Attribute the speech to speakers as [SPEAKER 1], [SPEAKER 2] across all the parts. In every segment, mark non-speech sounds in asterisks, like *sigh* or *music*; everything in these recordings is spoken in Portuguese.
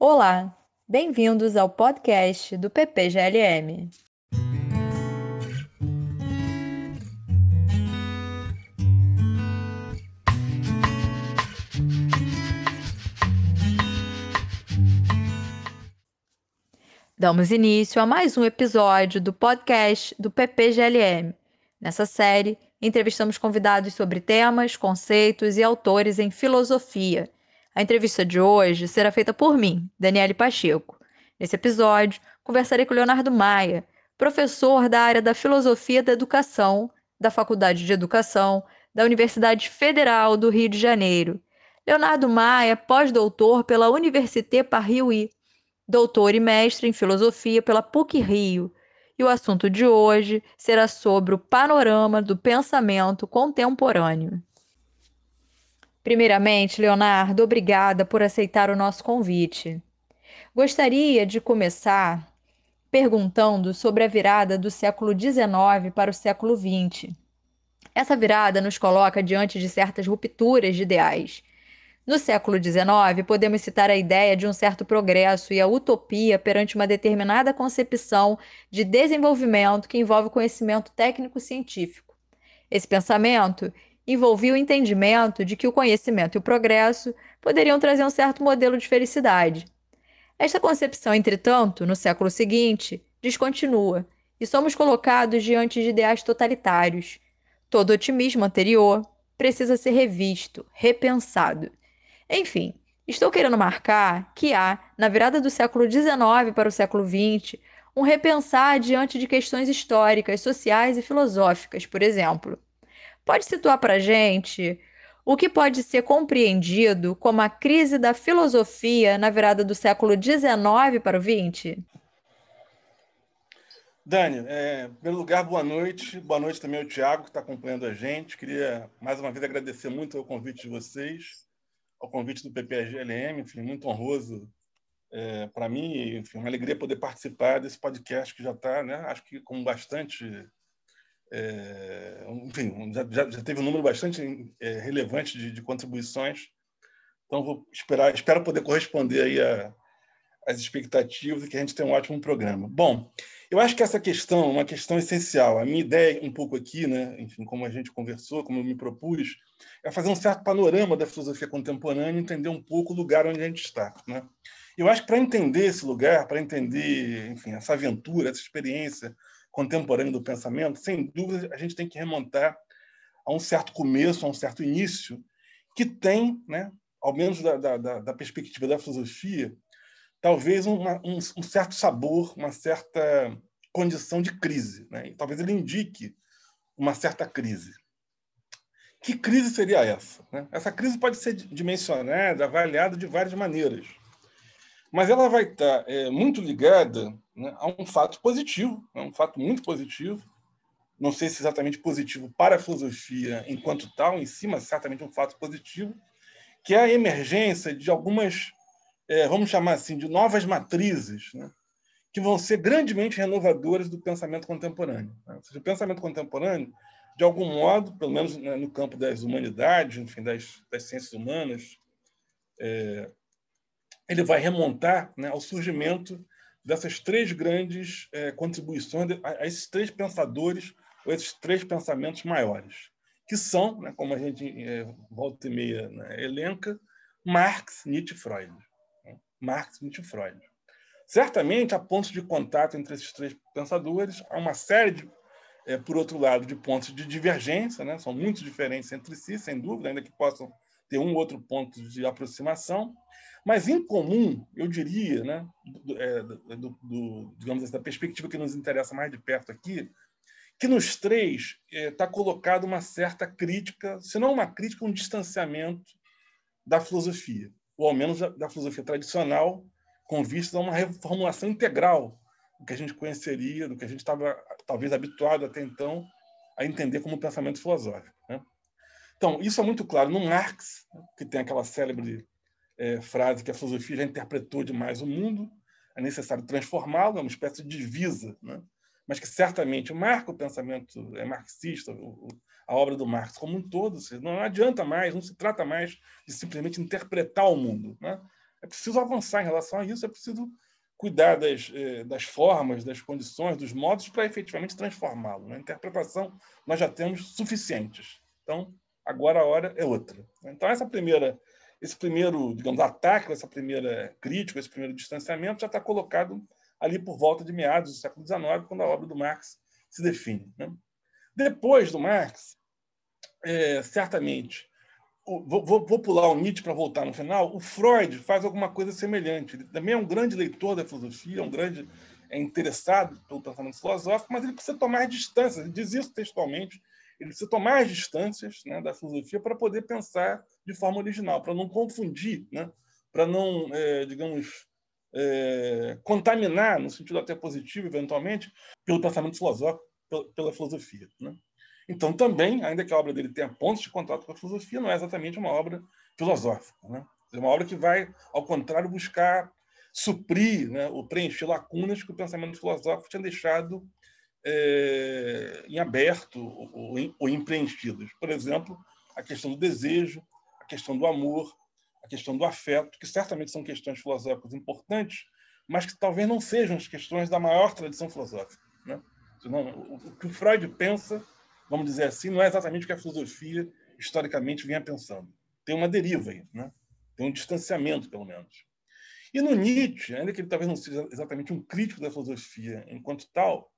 [SPEAKER 1] Olá, bem-vindos ao podcast do PPGLM. Damos início a mais um episódio do podcast do PPGLM. Nessa série, entrevistamos convidados sobre temas, conceitos e autores em filosofia. A entrevista de hoje será feita por mim, Daniele Pacheco. Nesse episódio, conversarei com Leonardo Maia, professor da área da Filosofia da Educação, da Faculdade de Educação da Universidade Federal do Rio de Janeiro. Leonardo Maia é pós-doutor pela Université Paris doutor e mestre em filosofia pela PUC Rio. E o assunto de hoje será sobre o panorama do pensamento contemporâneo. Primeiramente, Leonardo, obrigada por aceitar o nosso convite. Gostaria de começar perguntando sobre a virada do século XIX para o século XX. Essa virada nos coloca diante de certas rupturas de ideais no século XIX, podemos citar a ideia de um certo progresso e a utopia perante uma determinada concepção de desenvolvimento que envolve conhecimento técnico-científico. Esse pensamento envolvia o entendimento de que o conhecimento e o progresso poderiam trazer um certo modelo de felicidade. Esta concepção, entretanto, no século seguinte, descontinua e somos colocados diante de ideais totalitários. Todo otimismo anterior precisa ser revisto, repensado. Enfim, estou querendo marcar que há, na virada do século XIX para o século XX, um repensar diante de questões históricas, sociais e filosóficas, por exemplo. Pode situar para gente o que pode ser compreendido como a crise da filosofia na virada do século XIX para o XX?
[SPEAKER 2] Dani, é, em primeiro lugar, boa noite. Boa noite também ao Tiago, que está acompanhando a gente. Queria, mais uma vez, agradecer muito o convite de vocês ao convite do PPGLM, enfim, muito honroso é, para mim, enfim, uma alegria poder participar desse podcast que já está, né, acho que com bastante, é, enfim, já, já, teve um número bastante é, relevante de, de, contribuições, então vou esperar, espero poder corresponder aí a, as expectativas e que a gente tenha um ótimo programa. Bom, eu acho que essa questão é uma questão essencial. A minha ideia, um pouco aqui, né, enfim, como a gente conversou, como eu me propus, é fazer um certo panorama da filosofia contemporânea, entender um pouco o lugar onde a gente está. Né? Eu acho que para entender esse lugar, para entender, enfim, essa aventura, essa experiência contemporânea do pensamento, sem dúvida a gente tem que remontar a um certo começo, a um certo início, que tem, né, ao menos da, da, da perspectiva da filosofia, talvez uma, um, um, certo sabor, uma certa condição de crise. Né? E talvez ele indique uma certa crise. Que crise seria essa? Né? Essa crise pode ser dimensionada, avaliada de várias maneiras. Mas ela vai estar é, muito ligada né, a um fato positivo, um fato muito positivo. Não sei se exatamente positivo para a filosofia enquanto tal, em si, mas certamente um fato positivo, que é a emergência de algumas é, vamos chamar assim, de novas matrizes, né? que vão ser grandemente renovadoras do pensamento contemporâneo. Né? Seja, o pensamento contemporâneo, de algum modo, pelo menos né, no campo das humanidades, enfim, das, das ciências humanas, é, ele vai remontar né, ao surgimento dessas três grandes é, contribuições a, a, esses três pensadores ou esses três pensamentos maiores, que são, né, como a gente é, volta e meia né, elenca, Marx, Nietzsche e Freud. Marx, Nietzsche e Freud. Certamente há pontos de contato entre esses três pensadores, há uma série, de, é, por outro lado, de pontos de divergência, né? são muito diferentes entre si, sem dúvida, ainda que possam ter um outro ponto de aproximação, mas em comum, eu diria, né, do, é, do, do, digamos assim, da perspectiva que nos interessa mais de perto aqui, que nos três está é, colocada uma certa crítica, se não uma crítica, um distanciamento da filosofia ou ao menos da, da filosofia tradicional, com vista a uma reformulação integral do que a gente conheceria, do que a gente estava talvez habituado até então a entender como pensamento filosófico. Né? Então, isso é muito claro no Marx, que tem aquela célebre é, frase que a filosofia já interpretou demais o mundo, é necessário transformá-lo, é uma espécie de divisa, né? mas que certamente marca o pensamento é marxista, o, a obra do Marx como um todo. Não adianta mais, não se trata mais de simplesmente interpretar o mundo. Né? É preciso avançar em relação a isso, é preciso cuidar das, eh, das formas, das condições, dos modos para efetivamente transformá-lo. Na né? interpretação, nós já temos suficientes. Então, agora a hora é outra. Então, essa primeira, esse primeiro, digamos, ataque, essa primeira crítica, esse primeiro distanciamento já está colocado ali por volta de meados do século XIX, quando a obra do Marx se define. Né? Depois do Marx, é, certamente, vou, vou, pular o Nietzsche para voltar no final, o Freud faz alguma coisa semelhante. Ele também é um grande leitor da filosofia, um grande é interessado pelo pensamento filosófico, mas ele precisa tomar distâncias, ele diz isso textualmente, ele precisa tomar as distâncias né, da filosofia para poder pensar de forma original, para não confundir, né, para não, é, digamos, é, contaminar, no sentido até positivo, eventualmente, pelo pensamento filosófico, pela, pela filosofia. Né? Então, também, ainda que a obra dele tenha pontos de contato com a filosofia, não é exatamente uma obra filosófica. Né? É uma obra que vai, ao contrário, buscar suprir né, ou preencher lacunas que o pensamento filosófico tinha deixado é, em aberto ou, ou em preenchidas. Por exemplo, a questão do desejo, a questão do amor, a questão do afeto, que certamente são questões filosóficas importantes, mas que talvez não sejam as questões da maior tradição filosófica. Né? Senão, o que o Freud pensa vamos dizer assim, não é exatamente o que a filosofia historicamente vinha pensando. Tem uma deriva aí, né? tem um distanciamento, pelo menos. E no Nietzsche, ainda que ele talvez não seja exatamente um crítico da filosofia enquanto tal,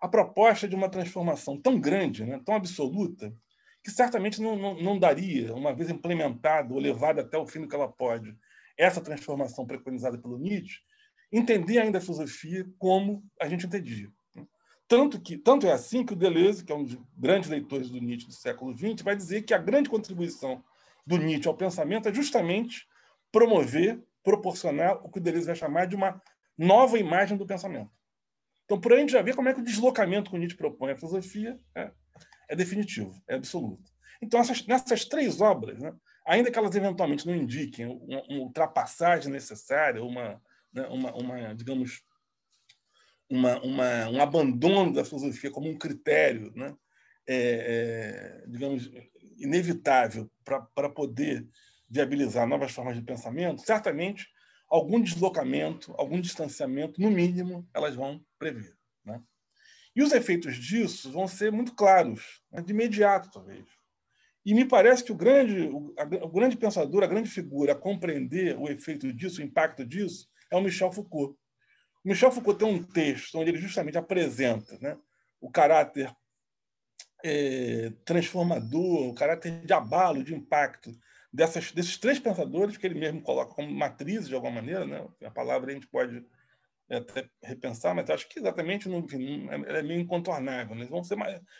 [SPEAKER 2] a proposta de uma transformação tão grande, né, tão absoluta, que certamente não, não, não daria, uma vez implementada ou levada até o fim do que ela pode, essa transformação preconizada pelo Nietzsche, entender ainda a filosofia como a gente entendia. Tanto, que, tanto é assim que o Deleuze, que é um dos grandes leitores do Nietzsche do século XX, vai dizer que a grande contribuição do Nietzsche ao pensamento é justamente promover, proporcionar o que o Deleuze vai chamar de uma nova imagem do pensamento. Então, por aí a gente já vê como é que o deslocamento que o Nietzsche propõe à filosofia é, é definitivo, é absoluto. Então, essas, nessas três obras, né, ainda que elas eventualmente não indiquem uma, uma ultrapassagem necessária, uma, né, uma, uma, digamos, uma, uma, um abandono da filosofia como um critério, né? É, é, digamos, inevitável para poder viabilizar novas formas de pensamento, certamente algum deslocamento, algum distanciamento, no mínimo, elas vão prever. Né? E os efeitos disso vão ser muito claros, né? de imediato, talvez. E me parece que o grande, o, a, o grande pensador, a grande figura a compreender o efeito disso, o impacto disso, é o Michel Foucault. Michel Foucault tem um texto onde ele justamente apresenta né, o caráter é, transformador, o caráter de abalo, de impacto dessas, desses três pensadores que ele mesmo coloca como matrizes, de alguma maneira. Né? A palavra a gente pode até repensar, mas acho que exatamente no, enfim, é, é meio incontornável. Né? Eles vão, ser,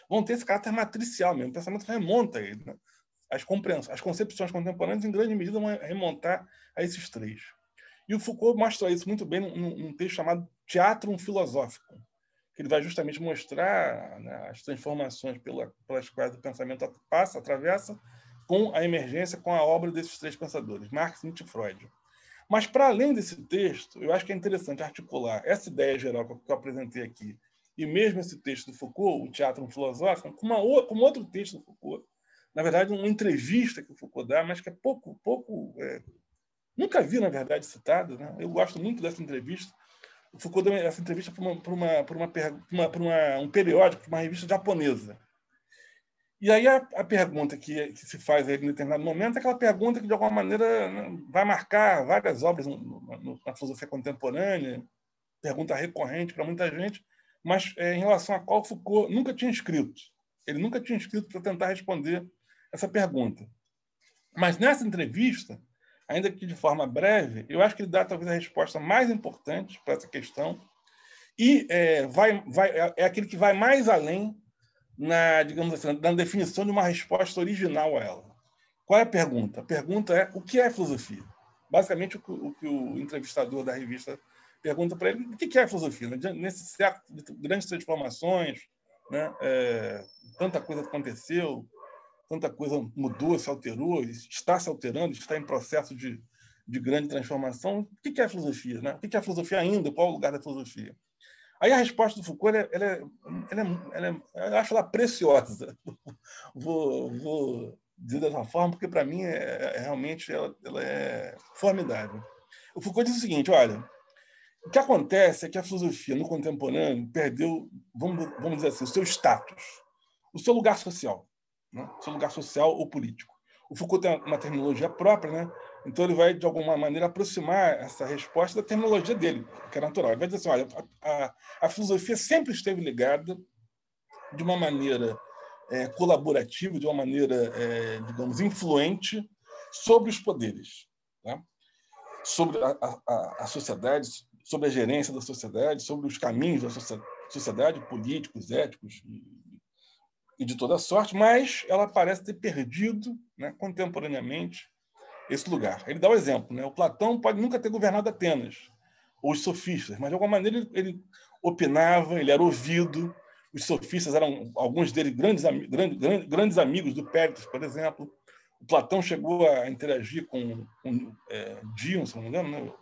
[SPEAKER 2] vão ter esse caráter matricial mesmo. O pensamento remonta a ele. Né? As, compreensões, as concepções contemporâneas, em grande medida, vão remontar a esses três. E o Foucault mostra isso muito bem num, num texto chamado Teatro Filosófico, que ele vai justamente mostrar né, as transformações pela, pelas quais o pensamento passa, atravessa, com a emergência, com a obra desses três pensadores, Marx, Nietzsche e Freud. Mas, para além desse texto, eu acho que é interessante articular essa ideia geral que eu apresentei aqui, e mesmo esse texto do Foucault, o Teatro Filosófico, com, uma, com outro texto do Foucault, na verdade, uma entrevista que o Foucault dá, mas que é pouco, pouco é, Nunca vi, na verdade, citado. Né? Eu gosto muito dessa entrevista. O Foucault deu essa entrevista para uma, uma, uma, uma, uma, um periódico, para uma revista japonesa. E aí a, a pergunta que, que, se faz aí em determinado momento é aquela pergunta que, de alguma maneira, né, vai marcar várias obras no, no, na filosofia contemporânea, pergunta recorrente para muita gente, mas é, em relação a qual Foucault nunca tinha escrito. Ele nunca tinha escrito para tentar responder essa pergunta. Mas nessa entrevista, ainda que de forma breve, eu acho que ele dá talvez a resposta mais importante para essa questão e é, vai, vai, é, é aquele que vai mais além na, digamos assim, na definição de uma resposta original a ela. Qual é a pergunta? A pergunta é o que é filosofia? Basicamente, o que o, que o entrevistador da revista pergunta para ele o que é filosofia? Nesse século de grandes transformações, né? É, tanta coisa aconteceu, tanta coisa mudou, se alterou, está se alterando, está em processo de, de grande transformação. O que é filosofia? Né? O que é filosofia ainda? Qual é o lugar da filosofia? Aí a resposta do Foucault, ela, ela, é, ela, é, ela é, eu acho ela preciosa. *laughs* vou, vou dizer dessa forma, porque para mim é, é, realmente ela, ela, é formidável. O Foucault diz o seguinte: olha, o que acontece é que a filosofia no contemporâneo perdeu, vamos, vamos dizer assim, o seu status, o seu lugar social, né? o seu lugar social ou político. O Foucault tem uma terminologia própria, né? Então ele vai, de alguma maneira, aproximar essa resposta da terminologia dele, que é natural. Ele vai dizer assim: olha, a, a, a filosofia sempre esteve ligada de uma maneira é, colaborativa, de uma maneira, é, digamos, influente sobre os poderes, tá? sobre a, a, a, sociedade, sobre a gerência da sociedade, sobre os caminhos da sociedade, políticos, éticos e, de toda sorte, mas ela parece ter perdido né, contemporaneamente esse lugar. Ele dá o um exemplo. Né? O Platão pode nunca ter governado Atenas, ou os sofistas, mas de alguma maneira ele, ele opinava, ele era ouvido, os sofistas eram, alguns deles, grandes, grandes, grandes amigos do Péricles, por exemplo. O Platão chegou a interagir com, com é, Dion, se não me engano, né?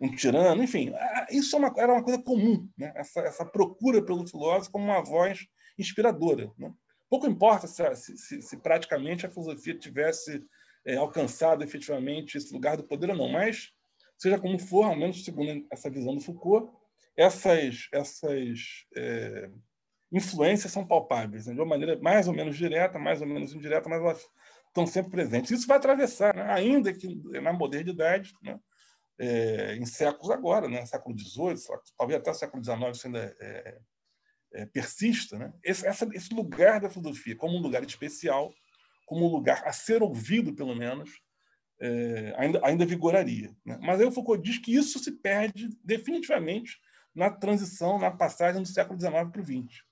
[SPEAKER 2] um tirano, enfim. Isso é era uma coisa comum, né? essa, essa procura pelo filósofo como uma voz inspiradora. Né? Pouco importa se, se, se, praticamente a filosofia tivesse é, alcançado efetivamente esse lugar do poder ou não, mas, seja como for, ao menos segundo essa visão do Foucault, essas, essas é, influências são palpáveis, né? de uma maneira mais ou menos direta, mais ou menos indireta, mas elas estão sempre presentes. Isso vai atravessar, né? ainda que na modernidade, né? é, em séculos agora, né? século XVIII, talvez até século XIX isso ainda é, é, é, persista, né? esse, essa, esse lugar da filosofia como um lugar especial, como lugar a ser ouvido, pelo menos, é, ainda, ainda vigoraria. Né? Mas aí o Foucault diz que isso se perde definitivamente na transição, na passagem do século XIX para o XX.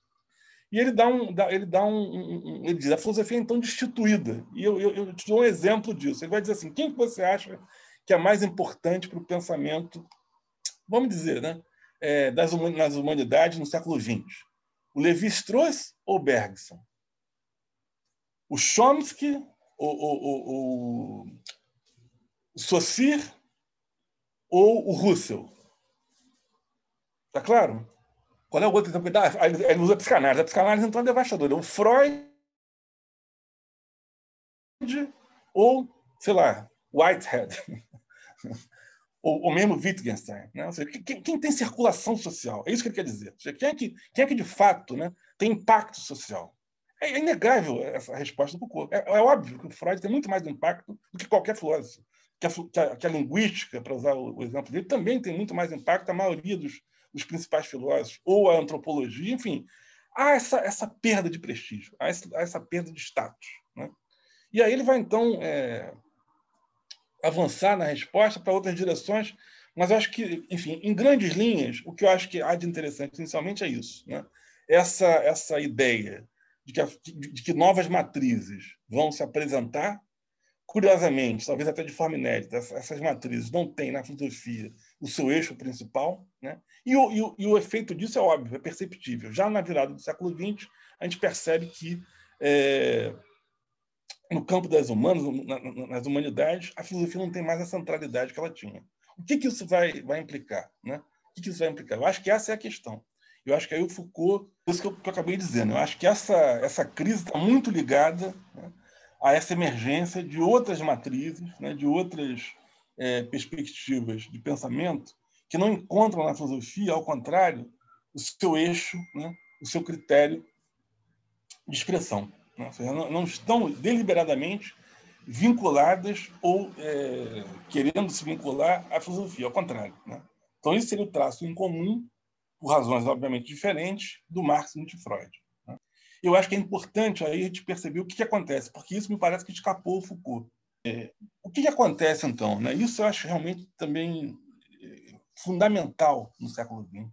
[SPEAKER 2] E ele dá um, ele dá um, um, ele diz a filosofia é então destituída. E eu, eu, eu, te dou um exemplo disso. Ele vai dizer assim: quem que você acha que é mais importante para o pensamento, vamos dizer, né, é, das nas humanidades no século XX? O Levi-Strauss ou Bergson? O Chomsky o, o, o, o Saussure ou o Russell? Tá claro? Qual é o outro exemplo que dá? Ele usa psicanálise. A psicanálise, então, é devastadora. O Freud ou, sei lá, Whitehead. *laughs* ou, ou mesmo Wittgenstein. Né? Ou seja, quem, quem, tem circulação social? É isso que ele quer dizer. Seja, quem, é que, quem é que, de fato, né, tem impacto social? É, inegável essa resposta do Foucault. É, é, óbvio que o Freud tem muito mais impacto do que qualquer filósofo. Que a, que a, linguística, para usar o, o exemplo dele, também tem muito mais impacto. A maioria dos, dos principais filósofos, ou a antropologia, enfim, há essa, essa perda de prestígio, há essa, há essa perda de status. Né? E aí ele vai, então, é, avançar na resposta para outras direções, mas acho que, enfim, em grandes linhas, o que eu acho que há de interessante, inicialmente, é isso. Né? Essa, essa ideia de que, a, de que novas matrizes vão se apresentar Curiosamente, talvez até de forma inédita, essas matrizes não têm na filosofia o seu eixo principal, né? e, o, e, o, e o efeito disso é óbvio, é perceptível. Já na virada do século XX, a gente percebe que é, no campo das humanas, na, nas humanidades, a filosofia não tem mais a centralidade que ela tinha. O que, que isso vai, vai implicar? Né? O que, que isso vai implicar? Eu acho que essa é a questão. Eu acho que aí o Foucault, isso que eu, que eu acabei dizendo, eu acho que essa, essa crise está muito ligada né, a essa emergência de outras matrizes, né, de outras é, perspectivas de pensamento que não encontram na filosofia, ao contrário, o seu eixo, né, o seu critério de expressão. Né? Seja, não, não, estão deliberadamente vinculadas ou é, querendo se vincular à filosofia, ao contrário. Né? Então, isso seria o traço em comum, por razões obviamente diferentes, do Marx e de Freud. Eu acho que é importante aí a gente perceber o que, que acontece, porque isso me parece que escapou o Foucault. É, o que, que, acontece, então? Né? Isso eu acho realmente também é, fundamental no século XX.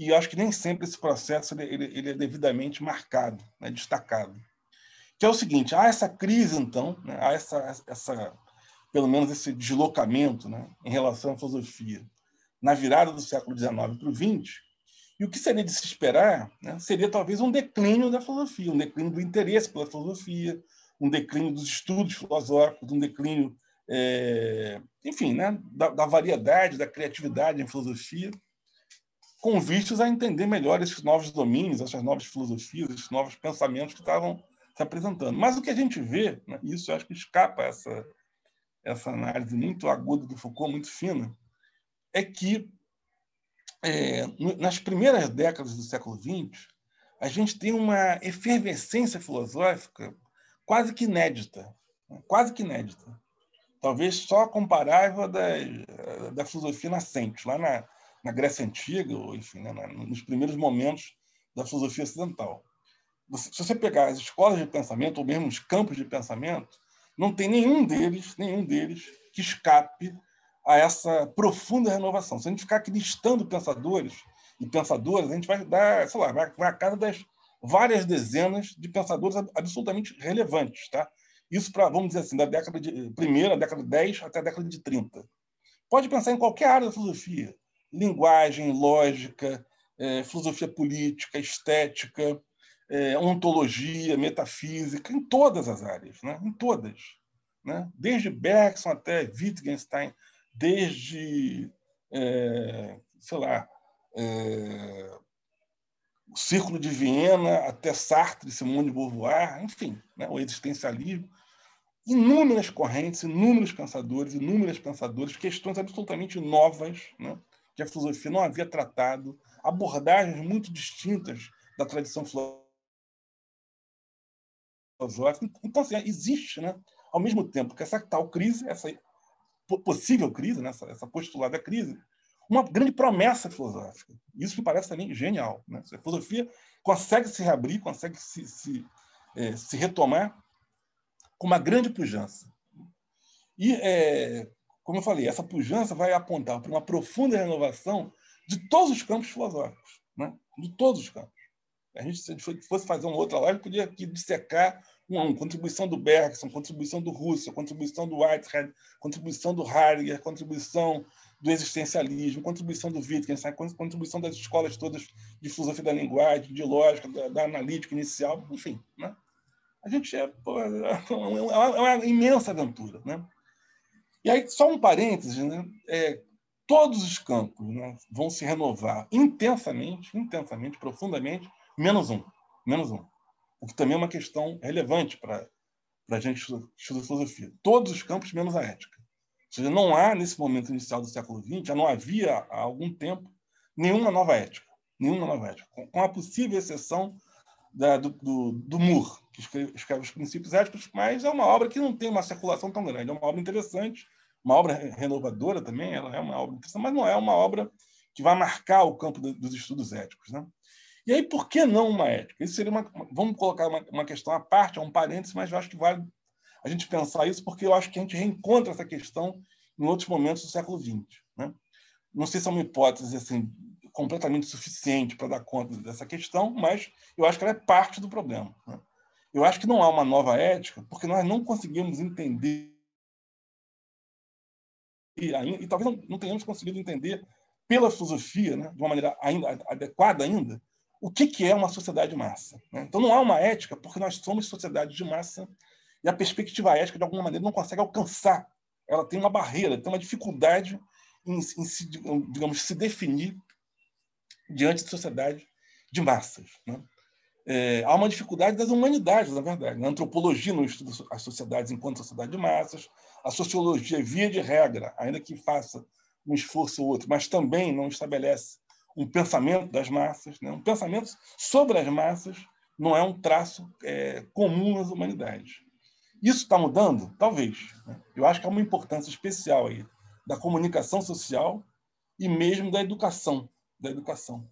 [SPEAKER 2] E eu acho que nem sempre esse processo ele, ele é devidamente marcado, né? destacado. Que é o seguinte: há essa crise, então, né? há essa, essa, pelo menos esse deslocamento né? em relação à filosofia na virada do século XIX para o XX, e o que seria de se esperar né, seria talvez um declínio da filosofia, um declínio do interesse pela filosofia, um declínio dos estudos filosóficos, um declínio, é, enfim, né, da, da, variedade, da criatividade em filosofia, com vistos a entender melhor esses novos domínios, essas novas filosofias, esses novos pensamentos que estavam se apresentando. Mas o que a gente vê, né, isso acho que escapa essa, essa análise muito aguda do Foucault, muito fina, é que é, nas primeiras décadas do século XX, a gente tem uma efervescência filosófica quase que inédita, né? quase que inédita. Talvez só comparável da, da filosofia nascente, lá na, na Grécia Antiga, ou enfim, né, nos primeiros momentos da filosofia ocidental. Se você pegar as escolas de pensamento, ou mesmo os campos de pensamento, não tem nenhum deles, nenhum deles que escape a essa profunda renovação. Se a gente ficar aqui listando pensadores e pensadoras, a gente vai dar, sei lá, vai, vai a cada das várias dezenas de pensadores absolutamente relevantes, tá? Isso para, vamos dizer assim, da década de primeira, década de 10 até a década de 30. Pode pensar em qualquer área da filosofia, linguagem, lógica, é, filosofia política, estética, é, ontologia, metafísica, em todas as áreas, né? em todas. Né? Desde Bergson até Wittgenstein, desde, é, sei lá, é, o Círculo de Viena até Sartre, Simone de Beauvoir, enfim, né? o existencialismo. Inúmeras correntes, inúmeros pensadores, inúmeras pensadoras, questões absolutamente novas, né? que a filosofia não havia tratado, abordagens muito distintas da tradição filosófica. Então, assim, existe, né? ao mesmo tempo que essa tal crise, essa possível crise, né? essa, essa postulada crise, uma grande promessa filosófica. Isso me parece também genial. Né? A filosofia consegue se reabrir, consegue se, se, é, se retomar com uma grande pujança. E é, como eu falei, essa pujança vai apontar para uma profunda renovação de todos os campos filosóficos, né? de todos os campos. A gente, se a gente fosse fazer uma outra live, podia aqui dissecar uma, contribuição do Bergson, contribuição do Russell, contribuição do Whitehead, contribuição do Heidegger, contribuição do existencialismo, contribuição do Wittgenstein, contribuição das escolas todas de filosofia da linguagem, de lógica, da, da analítica inicial, enfim. Né? A gente é, pô, é, uma, é uma imensa aventura. Né? E aí, só um parênteses, né? É, todos os campos né, vão se renovar intensamente, intensamente, profundamente, menos um. Menos um. O que também é uma questão relevante para a gente estudar filosofia. Todos os campos, menos a ética. Ou seja, não há, nesse momento inicial do século XX, já não havia há algum tempo nenhuma nova ética. Nenhuma nova ética. Com a possível exceção da, do, do, do Moore, que escreve, escreve, os princípios éticos, mas é uma obra que não tem uma circulação tão grande. É uma obra interessante, uma obra renovadora também, ela é uma obra interessante, mas não é uma obra que vai marcar o campo dos estudos éticos. Né? E aí, por que não uma ética? Isso seria uma, vamos colocar uma, uma questão à parte, é um parênteses, mas eu acho que vale a gente pensar isso, porque eu acho que a gente reencontra essa questão em outros momentos do século XX. Né? Não sei se é uma hipótese assim, completamente suficiente para dar conta dessa questão, mas eu acho que ela é parte do problema. Né? Eu acho que não há uma nova ética, porque nós não conseguimos entender e, e talvez não, não, tenhamos conseguido entender pela filosofia, né, de uma maneira ainda adequada ainda, o que, que é uma sociedade de massa. Né? Então não há uma ética porque nós somos sociedade de massa e a perspectiva ética de alguma maneira não consegue alcançar. Ela tem uma barreira, tem uma dificuldade em, em se, digamos, se definir diante de sociedade de massas. Né? É, há uma dificuldade das humanidades, na verdade. A antropologia não estuda as sociedades enquanto sociedade de massas, a sociologia, via de regra, ainda que faça um esforço ou outro, mas também não estabelece um pensamento das massas, né? um pensamento sobre as massas não é um traço é, comum nas humanidades. Isso está mudando? Talvez. Né? Eu acho que há uma importância especial aí da comunicação social e mesmo da educação, da educação.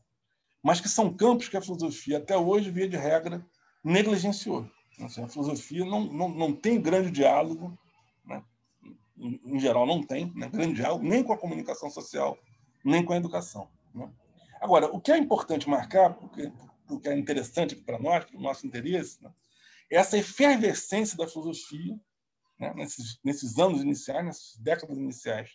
[SPEAKER 2] Mas que são campos que a filosofia até hoje, via de regra, negligenciou. Assim, a filosofia não, não, não tem grande diálogo né? em geral, não tem né, grande diálogo, nem com a comunicação social, nem com a educação. Né? Agora, o que é importante marcar, porque, porque é interessante para nós, para o nosso interesse, né, é essa efervescência da filosofia né, nesses, nesses anos iniciais, nessas décadas iniciais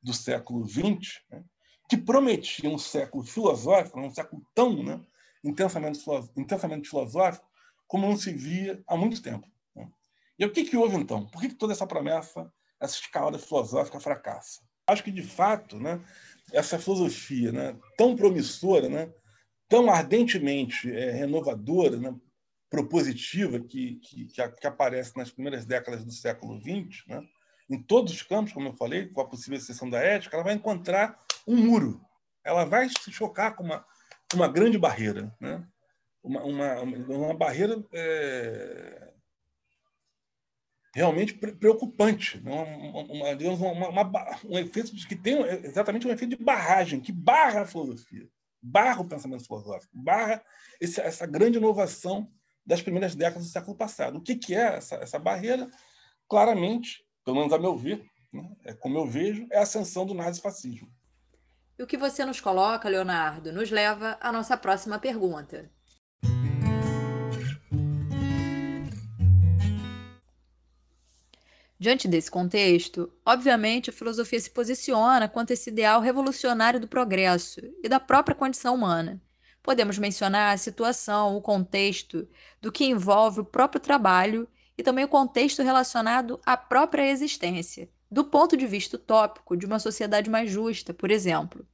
[SPEAKER 2] do século XX, né, que prometia um século filosófico, um século tão né, intensamente, intensamente filosófico, como não se via há muito tempo. Né. E o que, que houve, então? Por que, que toda essa promessa essa escalada filosófica fracassa. Acho que, de fato, né, essa filosofia né, tão promissora, né, tão ardentemente é, renovadora, né, propositiva, que, que, que, aparece nas primeiras décadas do século XX, né, em todos os campos, como eu falei, com a possível exceção da ética, ela vai encontrar um muro. Ela vai se chocar com uma, uma grande barreira. Né? Uma, uma, uma barreira é, realmente preocupante. Né? Uma, uma, uma, um efeito que tem exatamente um efeito de barragem, que barra a filosofia, barra o pensamento filosófico, barra esse, essa grande inovação das primeiras décadas do século passado. O que, que é essa, essa barreira? Claramente, pelo menos a meu ver, né? é como eu vejo, é a ascensão do nazifascismo.
[SPEAKER 1] E o que você nos coloca, Leonardo, nos leva à nossa próxima pergunta. Diante desse contexto, obviamente a filosofia se posiciona quanto esse ideal revolucionário do progresso e da própria condição humana. Podemos mencionar a situação, o contexto do que envolve o próprio trabalho e também o contexto relacionado à própria existência, do ponto de vista utópico de uma sociedade mais justa, por exemplo.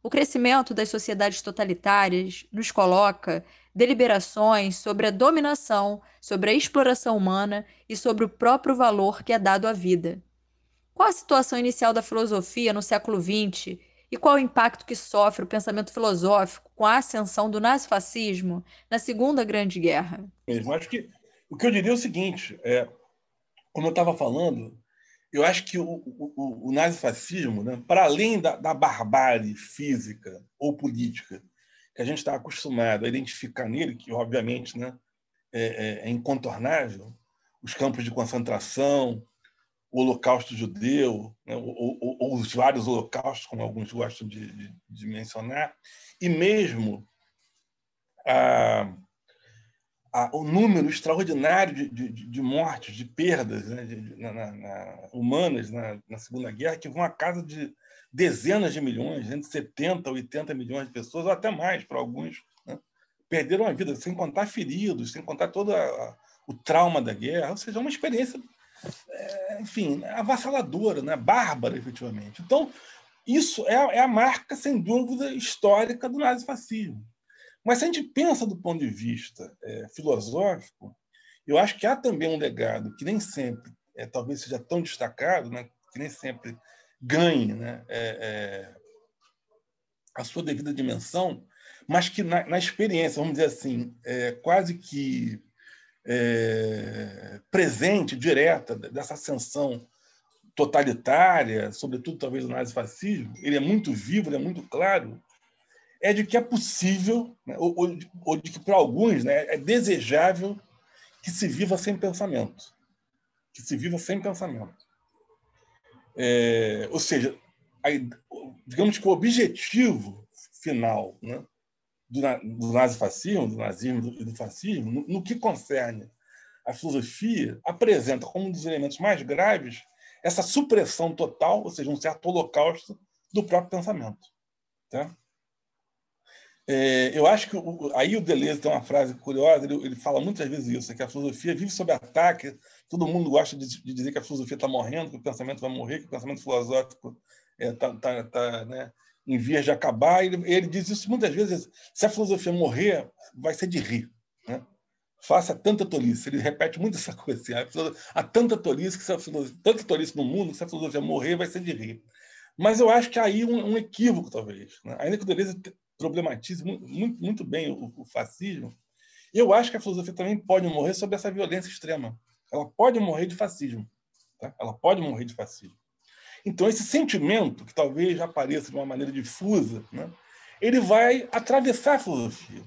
[SPEAKER 1] O crescimento das sociedades totalitárias nos coloca deliberações sobre a dominação, sobre a exploração humana e sobre o próprio valor que é dado à vida. Qual a situação inicial da filosofia no século XX e qual o impacto que sofre o pensamento filosófico com a ascensão do nazifascismo na Segunda Grande Guerra?
[SPEAKER 2] Mesmo, acho que o que eu diria é o seguinte: é, como eu estava falando, eu acho que o, o, o nazifascismo, né, para além da, da barbárie física ou política que a gente está acostumado a identificar nele, que obviamente né, é, é, é incontornável, os campos de concentração, o Holocausto judeu, né, ou, ou, ou, os vários holocaustos, como alguns gostam de, de, de mencionar, e mesmo a, a, o número extraordinário de, de, mortes, de perdas né, na, na, humanas na, na, Segunda Guerra, que vão à casa de dezenas de milhões, entre 70 e 80 milhões de pessoas, ou até mais para alguns, né, perderam a vida, sem contar feridos, sem contar todo a, o trauma da guerra, ou seja, é uma experiência, é, enfim, avassaladora, né, bárbara, efetivamente. Então, isso é, é a marca, sem dúvida, histórica do nazifascismo. Mas se a gente pensa do ponto de vista é, filosófico, eu acho que há também um legado que nem sempre, é, talvez seja tão destacado, né, que nem sempre ganhe né, é, é a sua devida dimensão, mas que na, na experiência, vamos dizer assim, é, quase que é, presente, direta, dessa ascensão totalitária, sobretudo talvez do nazifascismo, ele é muito vivo, ele é muito claro, é de que é possível, né, ou, ou, ou, de que para alguns né, é desejável que se viva sem pensamento. Que se viva sem pensamento. É, ou seja, a, digamos que o objetivo final né, do, do nazifascismo, do nazismo e do, do fascismo, no, no que concerne a filosofia, apresenta como um dos elementos mais graves essa supressão total, ou seja, um certo holocausto do próprio pensamento. Tá? É, eu acho que o, aí o Deleuze tem uma frase curiosa, ele, ele fala muitas vezes isso, que a filosofia vive sob ataque, todo mundo gosta de, de dizer que a filosofia está morrendo, que o pensamento vai morrer, que o pensamento filosófico está é, tá, tá, tá, né, em vias de acabar. Ele, ele diz isso muitas vezes, se a filosofia morrer, vai ser de rir. Né? Faça tanta tolice. Ele repete muito essa coisa. Assim, há tanta tolice, que se a tanta tolice no mundo, que se a filosofia morrer, vai ser de rir. Mas eu acho que aí um, um equívoco, talvez. Né? Ainda que o Deleuze problematiza muito, muito bem o, o fascismo, eu acho que a filosofia também pode morrer sob essa violência extrema. Ela pode morrer de fascismo. Tá? Ela pode morrer de fascismo. Então, esse sentimento, que talvez apareça de uma maneira difusa, né, ele vai atravessar a filosofia.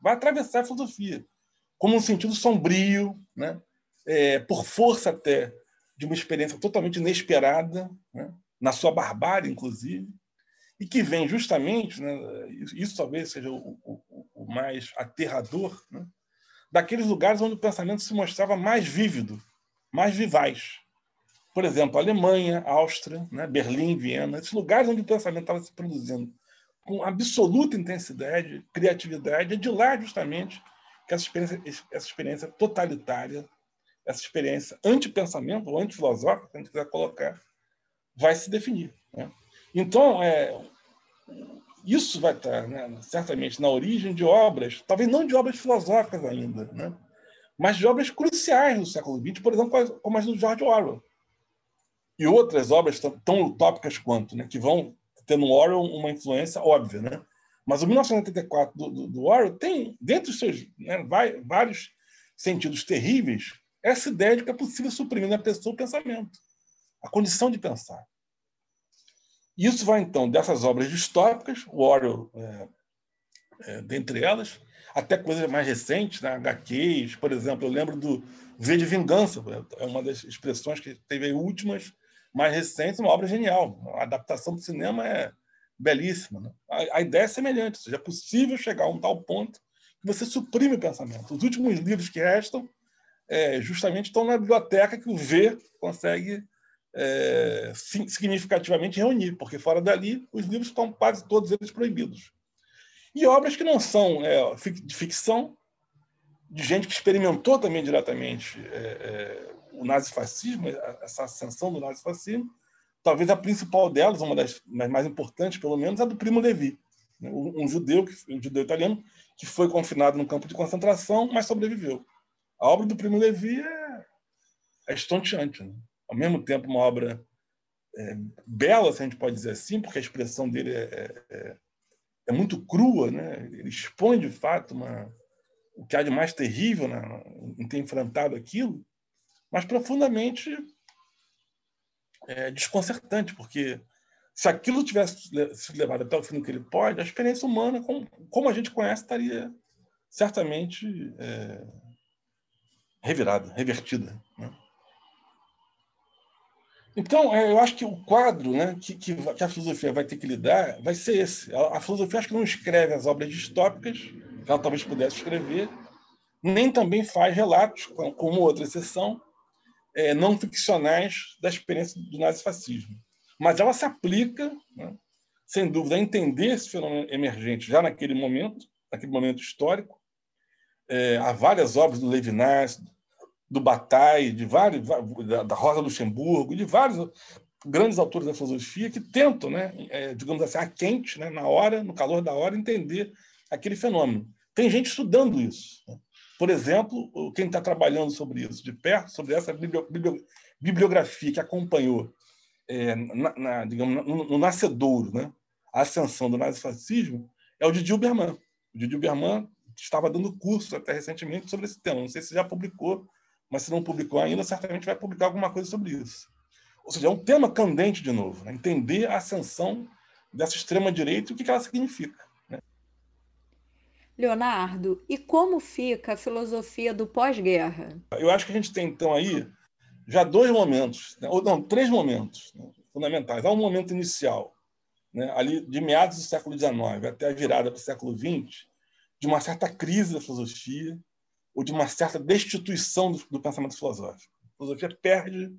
[SPEAKER 2] Vai atravessar a filosofia, como um sentido sombrio, né, é, por força até de uma experiência totalmente inesperada, né, na sua barbárie, inclusive, e que vem justamente, né, isso talvez seja o, o, o mais aterrador, né, daqueles lugares onde o pensamento se mostrava mais vívido, mais vivaz. Por exemplo, Alemanha, Áustria, né, Berlim, Viena, esses lugares onde o pensamento estava se produzindo com absoluta intensidade, criatividade, é de lá justamente que essa experiência, essa experiência totalitária, essa experiência anti-pensamento ou anti-filosófica, que a gente quiser colocar, vai se definir. Né? Então, é, isso vai estar, né, certamente, na origem de obras, talvez não de obras filosóficas ainda, né, mas de obras cruciais no século XX, por exemplo, como as do George Orwell. e outras obras tão utópicas quanto, né? que vão ter no Orwell uma influência óbvia. Né? Mas o 1984 do, do, do Orwell tem, dentro dos seus né, vai, vários sentidos terríveis, essa ideia de que é possível suprimir na pessoa o pensamento, a condição de pensar. Isso vai, então, dessas obras distópicas, o Orwell, é, é, dentre elas, até coisas mais recentes, né? HQs, por exemplo, eu lembro do V de Vingança, é uma das expressões que teve últimas, mais recentes, uma obra genial. A adaptação do cinema é belíssima. Né? A, a, ideia é semelhante, ou seja, é possível chegar a um tal ponto que você suprime o pensamento. Os últimos livros que restam é, justamente estão na biblioteca que o V consegue é, significativamente reunir, porque fora dali os livros estão quase todos eles proibidos. E obras que não são é, de ficção, de gente que experimentou também diretamente é, é, o nazifascismo, essa ascensão do nazifascismo, talvez a principal delas, uma das mais importantes, pelo menos, é do Primo Levi, né? um judeu, um judeu italiano, que foi confinado no campo de concentração, mas sobreviveu. A obra do Primo Levi é, é estonteante. Né? Ao mesmo tempo, uma obra é, bela, se a gente pode dizer assim, porque a expressão dele é, é, é, é muito crua, né? ele expõe, de fato, uma, o que há de mais terrível né? em ter enfrentado aquilo, mas profundamente é, desconcertante, porque se aquilo tivesse sido levado até o fim que ele pode, a experiência humana, como, como a gente conhece, estaria certamente é, revirada, revertida. Né? Então, é, eu acho que o quadro né, que, que, a filosofia vai ter que lidar vai ser esse. A, a, filosofia acho que não escreve as obras distópicas, que ela talvez pudesse escrever, nem também faz relatos, como outra exceção, é, não ficcionais da experiência do nazifascismo. Mas ela se aplica, né, sem dúvida, a entender esse fenômeno emergente já naquele momento, naquele momento histórico. É, há várias obras do Levinas, do Bataille, de vários, da Rosa Luxemburgo, de vários grandes autores da filosofia que tentam, né, é, digamos assim, a quente, né, na hora, no calor da hora, entender aquele fenômeno. Tem gente estudando isso. Né? Por exemplo, quem está trabalhando sobre isso de perto, sobre essa bibliografia que acompanhou é, na, na, digamos, no, no nascedouro, né, a ascensão do nazifascismo, é o Didi Uberman. O Didi Uberman estava dando curso até recentemente sobre esse tema. Não sei se já publicou, mas se não publicou ainda, certamente vai publicar alguma coisa sobre isso. Ou seja, é um tema candente de novo, né? entender a ascensão dessa extrema-direita e o que ela significa.
[SPEAKER 1] Leonardo, e como fica a filosofia do pós-guerra?
[SPEAKER 2] Eu acho que a gente tem, então, aí já dois momentos, né? ou não, três momentos né? fundamentais. Há um momento inicial, né? ali de meados do século XIX até a virada para o século XX, de uma certa crise da filosofia ou de uma certa destituição do, do pensamento filosófico. A filosofia perde,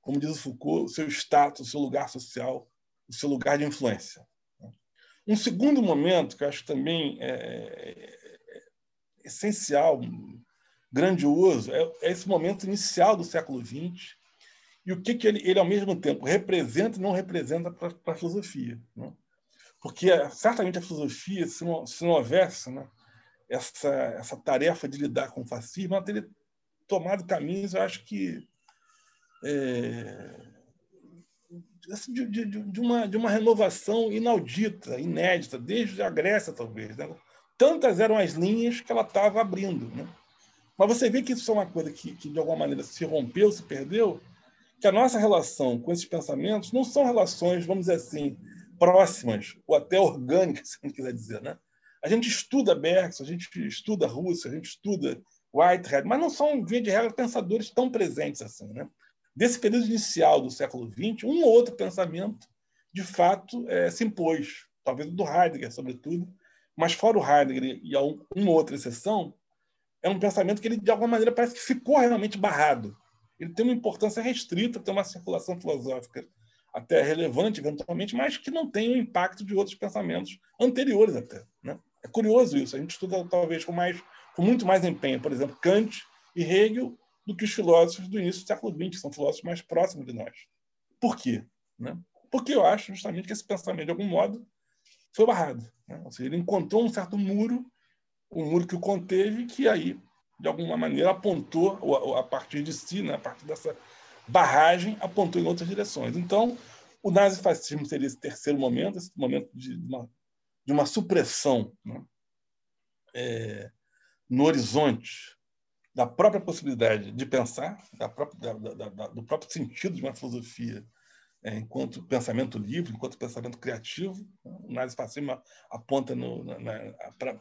[SPEAKER 2] como diz o Foucault, o seu status, o seu lugar social, o seu lugar de influência. Um segundo momento que eu acho também é, é, essencial, grandioso, é, é, esse momento inicial do século XX e o que, que ele, ele, ao mesmo tempo, representa e não representa para a filosofia. Né? Porque, certamente, a filosofia, se não, se não houvesse né, essa, essa tarefa de lidar com o fascismo, ela teria tomado caminhos, eu acho que é, assim, de, de, de, uma, de uma renovação inaudita, inédita, desde a Grécia, talvez. Né? Tantas eram as linhas que ela estava abrindo. Né? Mas você vê que isso é uma coisa que, que, de alguma maneira, se rompeu, se perdeu, que a nossa relação com esses pensamentos não são relações, vamos dizer assim, próximas ou até orgânicas, *laughs* se a gente quiser dizer. Né? A gente estuda Bergson, a gente estuda Rússia, a gente estuda Whitehead, mas não são, via de regra, pensadores tão presentes assim. Né? desse período inicial do século XX, um ou outro pensamento, de fato, é, se impôs, talvez do Heidegger, sobretudo, mas fora o Heidegger e uma outra exceção, é um pensamento que ele, de alguma maneira, parece que ficou realmente barrado. Ele tem uma importância restrita, tem uma circulação filosófica até relevante, eventualmente, mas que não tem o impacto de outros pensamentos anteriores até. Né? É curioso isso. A gente estuda, talvez, com, mais, com muito mais empenho, por exemplo, Kant e Hegel, do que os filósofos do início do século XX, que são filósofos mais próximos de nós. Por quê? Né? Porque eu acho justamente que esse pensamento, de algum modo, foi barrado. Né? Ou seja, ele encontrou um certo muro, um muro que o conteve, que aí, de alguma maneira, apontou a partir de si, né? a partir dessa barragem apontou em outras direções. Então, o nazifascismo seria esse terceiro momento, esse momento de uma, de uma supressão né? é, no horizonte da própria possibilidade de pensar, da própria, da, da, do próprio sentido de uma filosofia é, enquanto pensamento livre, enquanto pensamento criativo. O nazifascismo aponta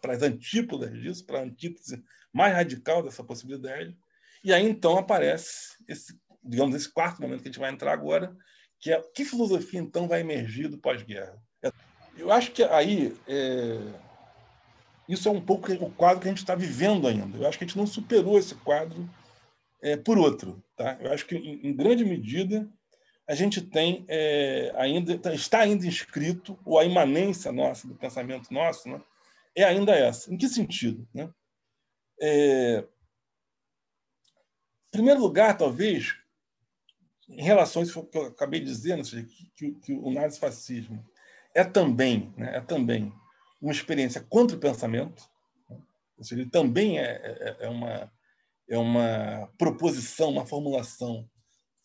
[SPEAKER 2] para as antípodas disso, para a antítese mais radical dessa possibilidade. E aí, então, aparece esse, digamos, esse quarto momento que a gente vai entrar agora, que é que filosofia, então, vai emergir do pós-guerra. Eu acho que aí é, isso é um pouco o quadro que a gente está vivendo ainda. Eu acho que a gente não superou esse quadro é, por outro. Tá? Eu acho que, em, grande medida, a gente tem é, ainda está ainda inscrito ou a imanência nossa do pensamento nosso, né, é ainda essa. Em que sentido, né? É, em primeiro lugar, talvez, em relação a isso que eu acabei de dizer, né, que, que, que o nazifascismo é também, né, é também uma experiência contra o pensamento, né, ou seja, ele também é, é, é uma é uma proposição, uma formulação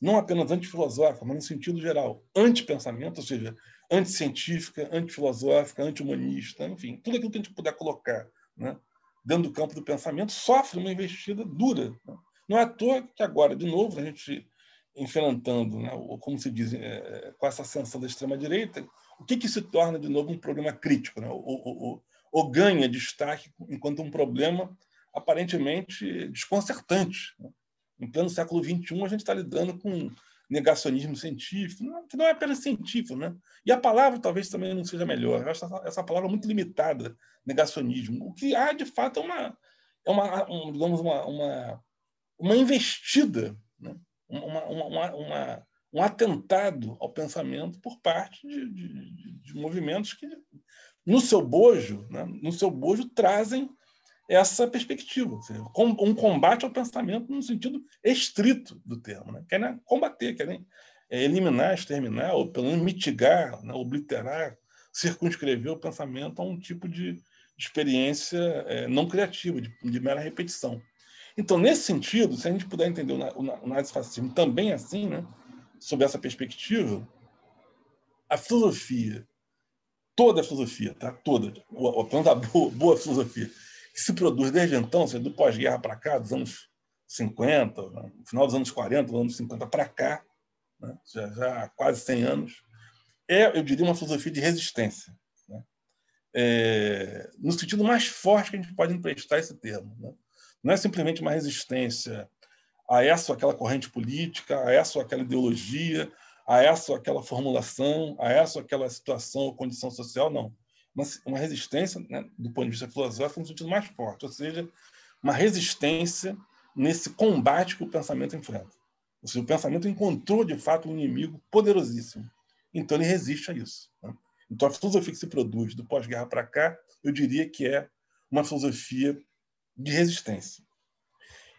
[SPEAKER 2] não apenas antifilosófica, mas no sentido geral, antipensamento, ou seja, anticientífica, antifilosófica, anti-humanista, enfim, tudo aquilo que a gente puder colocar né, dentro do campo do pensamento sofre uma investida dura. Né? Não é à toa que agora, de novo, a gente enfrentando, né, ou como se diz, é, com essa ascensão da extrema-direita, o que, que se torna, de novo, um problema crítico, né? ou, ou, ou ganha destaque enquanto um problema aparentemente desconcertante. Né? Em pleno século XXI, a gente está lidando com negacionismo científico, que não é apenas científico, né? E a palavra talvez também não seja melhor. Eu acho essa, essa palavra muito limitada, negacionismo. O que há, de fato, é uma, é uma, um, digamos, uma, uma, uma investida, né? Uma, uma, uma, um atentado ao pensamento por parte de, de, de movimentos que, no seu bojo, né? no seu bojo, trazem essa perspectiva, um combate ao pensamento no sentido estrito do termo. Né? Querem combater, querem é, eliminar, exterminar, ou pelo menos mitigar, né? obliterar, circunscrever o pensamento a um tipo de experiência é, não criativa, de, mera repetição. Então, nesse sentido, se a gente puder entender o, nazifascismo também assim, né? sob essa perspectiva, a filosofia, toda a filosofia, tá? toda, ou, pelo a boa, boa filosofia, que se produz desde então, seja, do pós-guerra para cá, dos anos 50, né? final dos anos 40, dos anos 50 para cá, né? já, já há quase 100 anos, é, eu diria, uma filosofia de resistência. Né? É, no sentido mais forte que a gente pode emprestar esse termo. Né? Não é simplesmente uma resistência a essa ou aquela corrente política, a essa ou aquela ideologia, a essa ou aquela formulação, a essa ou aquela situação ou condição social, não uma, resistência, né, do ponto de vista filosófico, no sentido mais forte, ou seja, uma resistência nesse combate que o pensamento enfrenta. Ou seja, o pensamento encontrou, de fato, um inimigo poderosíssimo. Então, ele resiste a isso. Né? Então, a filosofia que se produz do pós-guerra para cá, eu diria que é uma filosofia de resistência.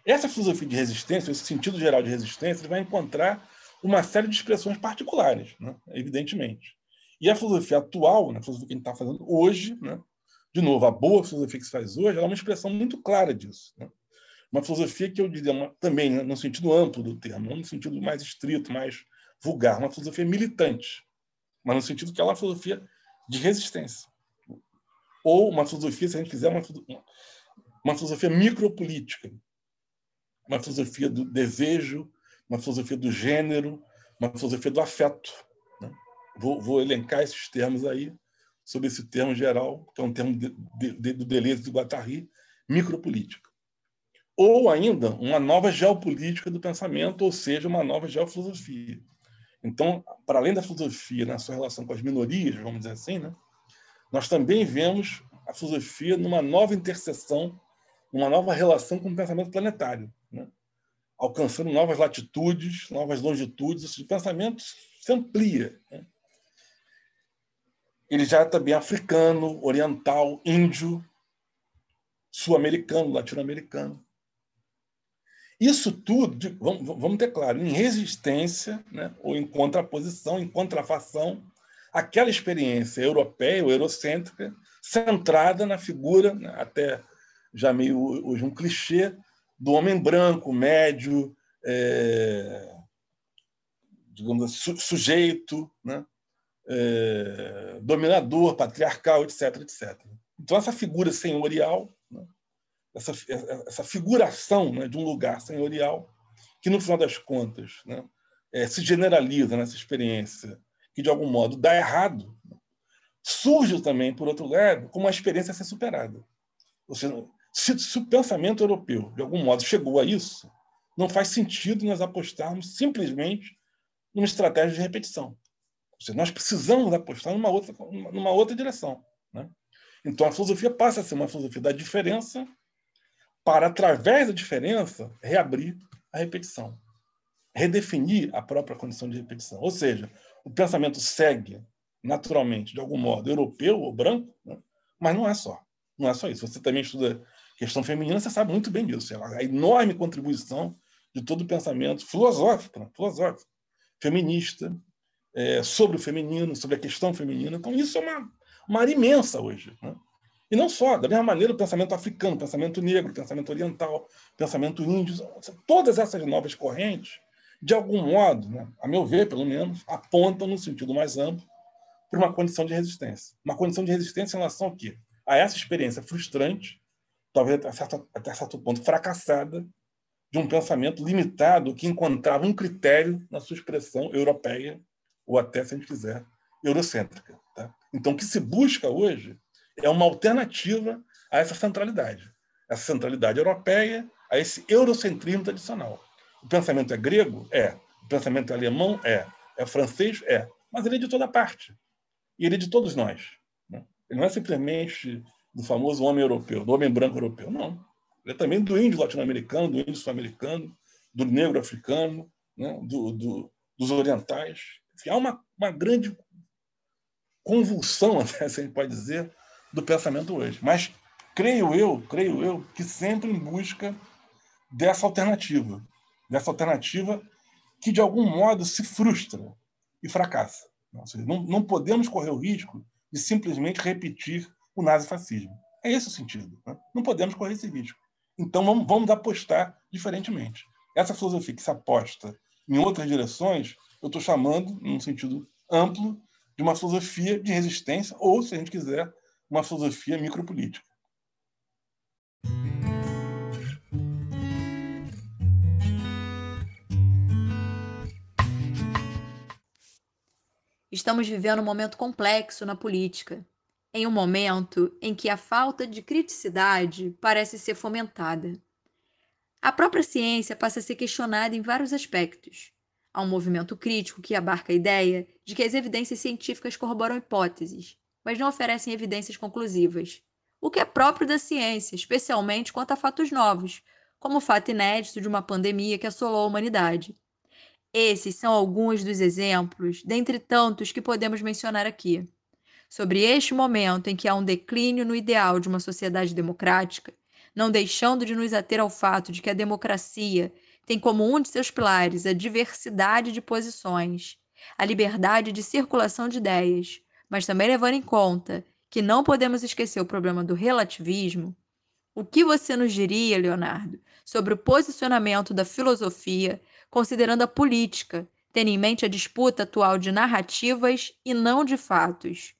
[SPEAKER 2] Essa filosofia de resistência, esse sentido geral de resistência, ele vai encontrar uma série de expressões particulares, né? evidentemente. E a filosofia atual, né, a filosofia que a gente está fazendo hoje, né, de novo, a boa filosofia que se faz hoje, é uma expressão muito clara disso. Né? Uma filosofia que eu diria uma, também, né, no sentido amplo do termo, não no sentido mais estrito, mais vulgar, uma filosofia militante, mas no sentido que ela é uma filosofia de resistência. Ou uma filosofia, se a gente quiser, uma, uma filosofia micropolítica, uma filosofia do desejo, uma filosofia do gênero, uma filosofia do afeto Vou, vou, elencar esses termos aí, sobre esse termo geral, que é um termo de, de, do Deleuze e do Guattari, micropolítica. Ou ainda, uma nova geopolítica do pensamento, ou seja, uma nova geofilosofia. Então, para além da filosofia na sua relação com as minorias, vamos dizer assim, né, nós também vemos a filosofia numa nova interseção, numa nova relação com o pensamento planetário, né, alcançando novas latitudes, novas longitudes. O pensamento se amplia. Né, ele já é também africano, oriental, índio, sul-americano, latino-americano. Isso tudo, vamos ter claro, em resistência, né, ou em contraposição, em contrafação, aquela experiência europeia ou eurocêntrica, centrada na figura, né, até já meio hoje um clichê, do homem branco, médio, é, digamos assim, sujeito, né? É, dominador, patriarcal, etc, etc. Então, essa figura senhorial, né? essa, essa figuração né, de um lugar senhorial, que, no final das contas, né, é, se generaliza nessa experiência, que, de algum modo, dá errado, né? surge também, por outro lado, como uma experiência a ser superada. Ou seja, se, se o pensamento europeu, de algum modo, chegou a isso, não faz sentido nós apostarmos simplesmente numa estratégia de repetição. Ou seja, nós precisamos apostar numa outra, numa outra direção. Né? Então, a filosofia passa a ser uma filosofia da diferença para, através da diferença, reabrir a repetição, redefinir a própria condição de repetição. Ou seja, o pensamento segue naturalmente, de algum modo, europeu ou branco, né? mas não é só. Não é só isso. Você também estuda questão feminina, você sabe muito bem disso. A enorme contribuição de todo o pensamento filosófico, né? filosófico feminista, é, sobre o feminino, sobre a questão feminina. Então, isso é uma, uma área imensa hoje. Né? E não só, da mesma maneira, o pensamento africano, o pensamento negro, o pensamento oriental, o pensamento índio, todas essas novas correntes, de algum modo, né, a meu ver, pelo menos, apontam no sentido mais amplo para uma condição de resistência. Uma condição de resistência em relação ao quê? A essa experiência frustrante, talvez até certo, até certo ponto fracassada, de um pensamento limitado que encontrava um critério na sua expressão europeia, ou até, se a gente quiser, eurocêntrica. Tá? Então, o que se busca hoje é uma alternativa a essa centralidade. Essa centralidade europeia, a esse eurocentrismo tradicional. O pensamento é grego? É. O pensamento é alemão? É. É francês? É. Mas ele é de toda parte. E ele é de todos nós. Né? Ele não é simplesmente do famoso homem europeu, do homem branco europeu. Não. Ele é também do índio latino-americano, do índio sul-americano, do negro africano, né? do, do, dos orientais. Enfim, há uma, uma grande convulsão, *laughs* até, se a gente pode dizer, do pensamento hoje. Mas creio eu, creio eu, que sempre em busca dessa alternativa, dessa alternativa que de algum modo se frustra e fracassa. Não, não podemos correr o risco de simplesmente repetir o nazifascismo. É esse o sentido. Né? Não podemos correr esse risco. Então vamos, vamos apostar diferentemente. Essa filosofia que se aposta em outras direções, eu estou chamando, num sentido amplo, de uma filosofia de resistência, ou, se a gente quiser, uma filosofia micropolítica.
[SPEAKER 1] Estamos vivendo um momento complexo na política, em um momento em que a falta de criticidade parece ser fomentada. A própria ciência passa a ser questionada em vários aspectos. Há um movimento crítico que abarca a ideia de que as evidências científicas corroboram hipóteses, mas não oferecem evidências conclusivas, o que é próprio da ciência, especialmente quanto a fatos novos, como o fato inédito de uma pandemia que assolou a humanidade. Esses são alguns dos exemplos, dentre tantos que podemos mencionar aqui. Sobre este momento em que há um declínio no ideal de uma sociedade democrática, não deixando de nos ater ao fato de que a democracia tem como um de seus pilares a diversidade de posições, a liberdade de circulação de ideias, mas também levando em conta que não podemos esquecer o problema do relativismo, o que você nos diria, Leonardo, sobre o posicionamento da filosofia, considerando a política, tendo em mente a disputa atual de narrativas e não de fatos?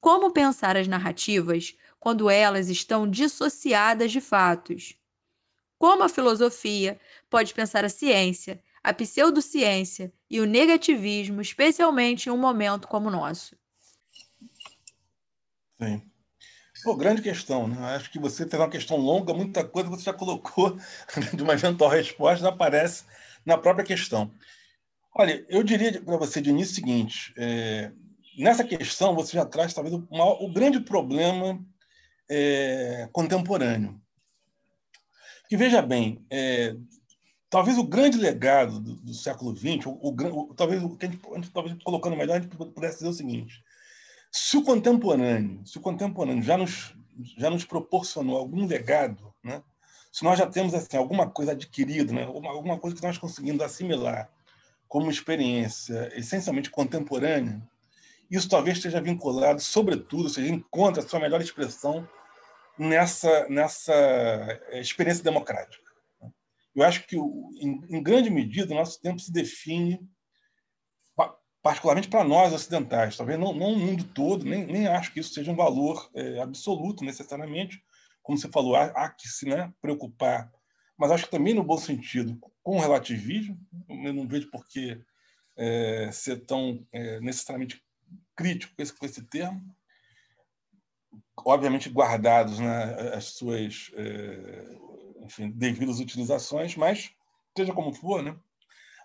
[SPEAKER 1] Como pensar as narrativas quando elas estão dissociadas de fatos? Como a filosofia pode pensar a ciência, a pseudociência e o negativismo, especialmente em um momento como o nosso?
[SPEAKER 2] Sim. Pô, grande questão, né? Acho que você fez uma questão longa, muita coisa você já colocou *laughs* de uma eventual resposta, aparece na própria questão. Olha, eu diria para você de início o seguinte: é, nessa questão você já traz talvez o, maior, o grande problema é, contemporâneo. Que veja bem, é, talvez o grande legado do, do século XX, o, o, talvez o que a gente, talvez colocando melhor, a gente pudesse dizer o seguinte: se o contemporâneo, se o contemporâneo já nos, já nos proporcionou algum legado, né? se nós já temos assim, alguma coisa adquirida, né? alguma, alguma coisa que nós conseguimos assimilar como experiência essencialmente contemporânea, isso talvez esteja vinculado, sobretudo, seja, encontra a sua melhor expressão nessa, nessa experiência democrática. Eu acho que, em, em grande medida, o nosso tempo se define particularmente para nós ocidentais, talvez não, não o mundo todo, nem, nem acho que isso seja um valor é, absoluto necessariamente, como você falou, há, há que se né, preocupar, mas acho que também no bom sentido, com o relativismo, eu não vejo por que é, ser tão é, necessariamente crítico com esse, com esse termo, obviamente guardados né, as suas é, enfim, devidas utilizações, mas seja como for, né,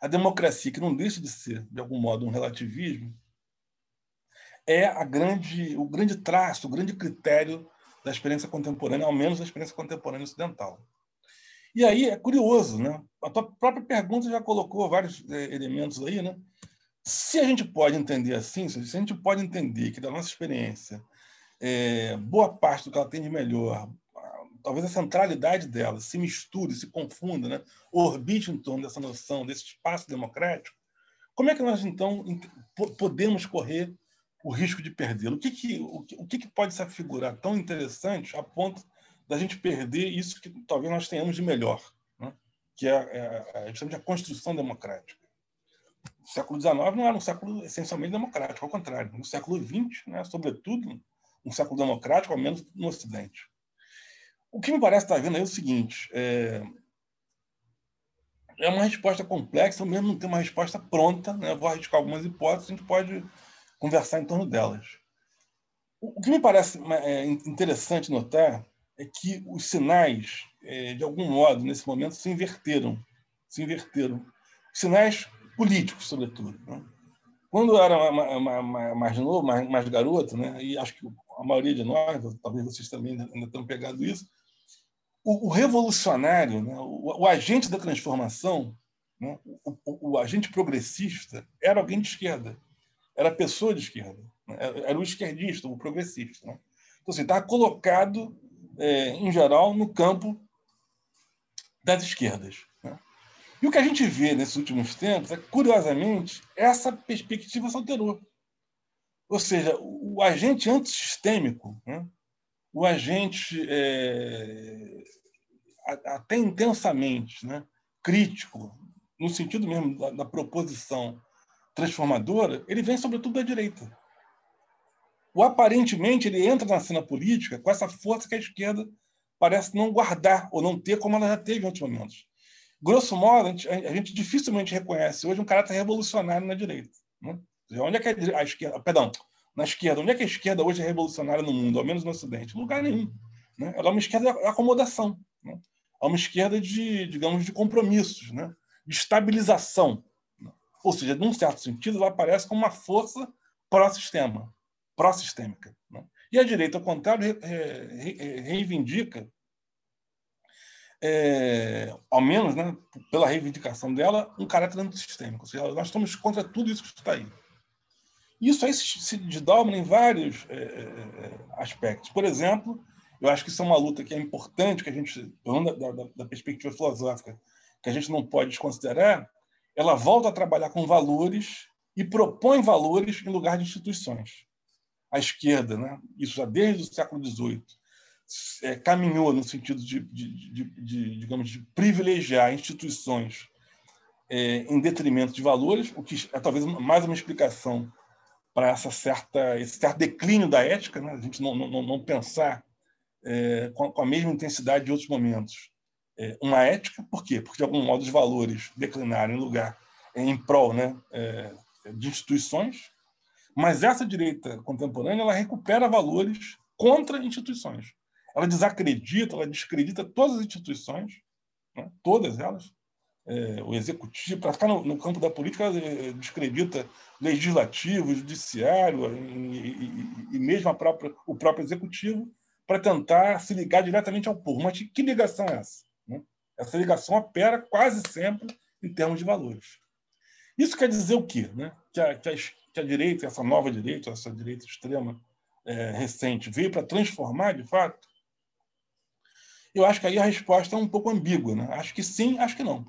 [SPEAKER 2] a democracia, que não deixa de ser, de algum modo, um relativismo, é a grande, o grande traço, o grande critério da experiência contemporânea, ao menos da experiência contemporânea ocidental. E aí é curioso, né? A tua própria pergunta já colocou vários é, elementos aí, né? Se a gente pode entender assim, se a gente pode entender que da nossa experiência é, boa parte do que ela tem de melhor talvez a centralidade dela se misture, se confunda, né? orbite em torno dessa noção, desse espaço democrático, como é que nós, então, podemos correr o risco de perdê-lo? O, que, que, o, que, o que, que pode se afigurar tão interessante a ponto da gente perder isso que talvez nós tenhamos de melhor, né? que é, é, é a construção democrática? O século XIX não era um século essencialmente democrático, ao contrário. No século XX, né, sobretudo, um século democrático, ao menos no Ocidente. O que me parece estar vendo é o seguinte: é, é uma resposta complexa, mesmo não tem uma resposta pronta. Né? Vou arriscar algumas hipóteses, a gente pode conversar em torno delas. O que me parece é, interessante notar é que os sinais, é, de algum modo, nesse momento, se inverteram. Se inverteram. Sinais políticos, sobretudo. Né? Quando eu era mais novo, mais, garoto, né? e acho que a maioria de nós, talvez vocês também ainda tenham pegado isso, o, revolucionário, né, o, agente da transformação, né, o, agente progressista, era alguém de esquerda, era pessoa de esquerda, né, era o esquerdista, o progressista. Né? Então, assim, estava colocado, é, em geral, no campo das esquerdas. E o que a gente vê nesses últimos tempos é, curiosamente, essa perspectiva se alterou. Ou seja, o agente antissistêmico, né? o agente é, até intensamente né, crítico, no sentido mesmo da, da, proposição transformadora, ele vem sobretudo da direita. O aparentemente ele entra na cena política com essa força que a esquerda parece não guardar ou não ter como ela já teve em outros momentos. Grosso modo, a gente, a gente dificilmente reconhece hoje um caráter revolucionário na direita. Né? Onde é que a esquerda, perdão, na esquerda. Onde é que a esquerda hoje é revolucionária no mundo, ao menos no Ocidente? Lugar nenhum. Né? Ela é uma esquerda de acomodação. Né? É uma esquerda de, digamos, de compromissos, né? de estabilização. Né? Ou seja, num certo sentido, ela aparece como uma força pró-sistema, pró-sistêmica. Né? E a direita, ao contrário, reivindica, é, ao menos né, pela reivindicação dela, um caráter antissistêmico. Ou seja, nós estamos contra tudo isso que está aí. Isso aí se desdobra em vários é, é, aspectos. Por exemplo, eu acho que isso é uma luta que é importante, que a gente, da, da, da perspectiva filosófica, que a gente não pode desconsiderar, ela volta a trabalhar com valores e propõe valores em lugar de instituições. A esquerda, né? isso já desde o século XVIII, é, caminhou no sentido de, de, de, de, digamos, de privilegiar instituições é, em detrimento de valores, o que é talvez mais uma explicação para essa certa, esse certo declínio da ética, né? a gente não, não, não pensar é, com, a mesma intensidade de outros momentos é, uma ética, por quê? Porque, de algum modo, os valores declinaram em lugar, em prol né, é, de instituições, mas essa direita contemporânea ela recupera valores contra instituições. Ela desacredita, ela descredita todas as instituições, né, todas elas, é, o executivo, para ficar no, no, campo da política, é, descredita legislativo, judiciário e, e, e mesmo própria, o próprio executivo para tentar se ligar diretamente ao povo. Mas que ligação é essa? Né? Essa ligação opera quase sempre em termos de valores. Isso quer dizer o quê? Né? Que, a, que, a, que a direita, essa nova direita, essa direita extrema é, recente, veio para transformar, de fato? Eu acho que aí a resposta é um pouco ambígua. Né? Acho que sim, acho que não.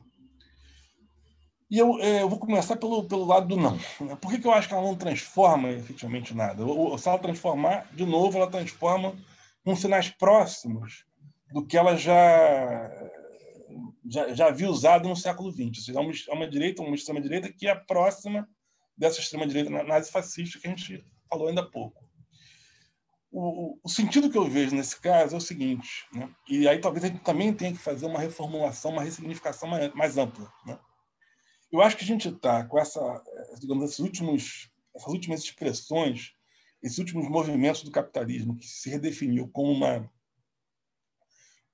[SPEAKER 2] E eu, é, eu, vou começar pelo, pelo lado do não. Né? Por que, que eu acho que ela não transforma efetivamente nada? Ou, se ela transformar, de novo, ela transforma com sinais próximos do que ela já, já, já havia usado no século XX. Ou seja, é uma, é uma direita, uma extrema-direita que é próxima dessa extrema-direita nazi-fascista que a gente falou ainda há pouco. O, o, sentido que eu vejo nesse caso é o seguinte, né? e aí talvez a gente também tenha que fazer uma reformulação, uma ressignificação mais, mais ampla. Né? Eu acho que a gente está com essa, digamos, esses últimos, essas últimas expressões, esses últimos movimentos do capitalismo que se redefiniu como uma,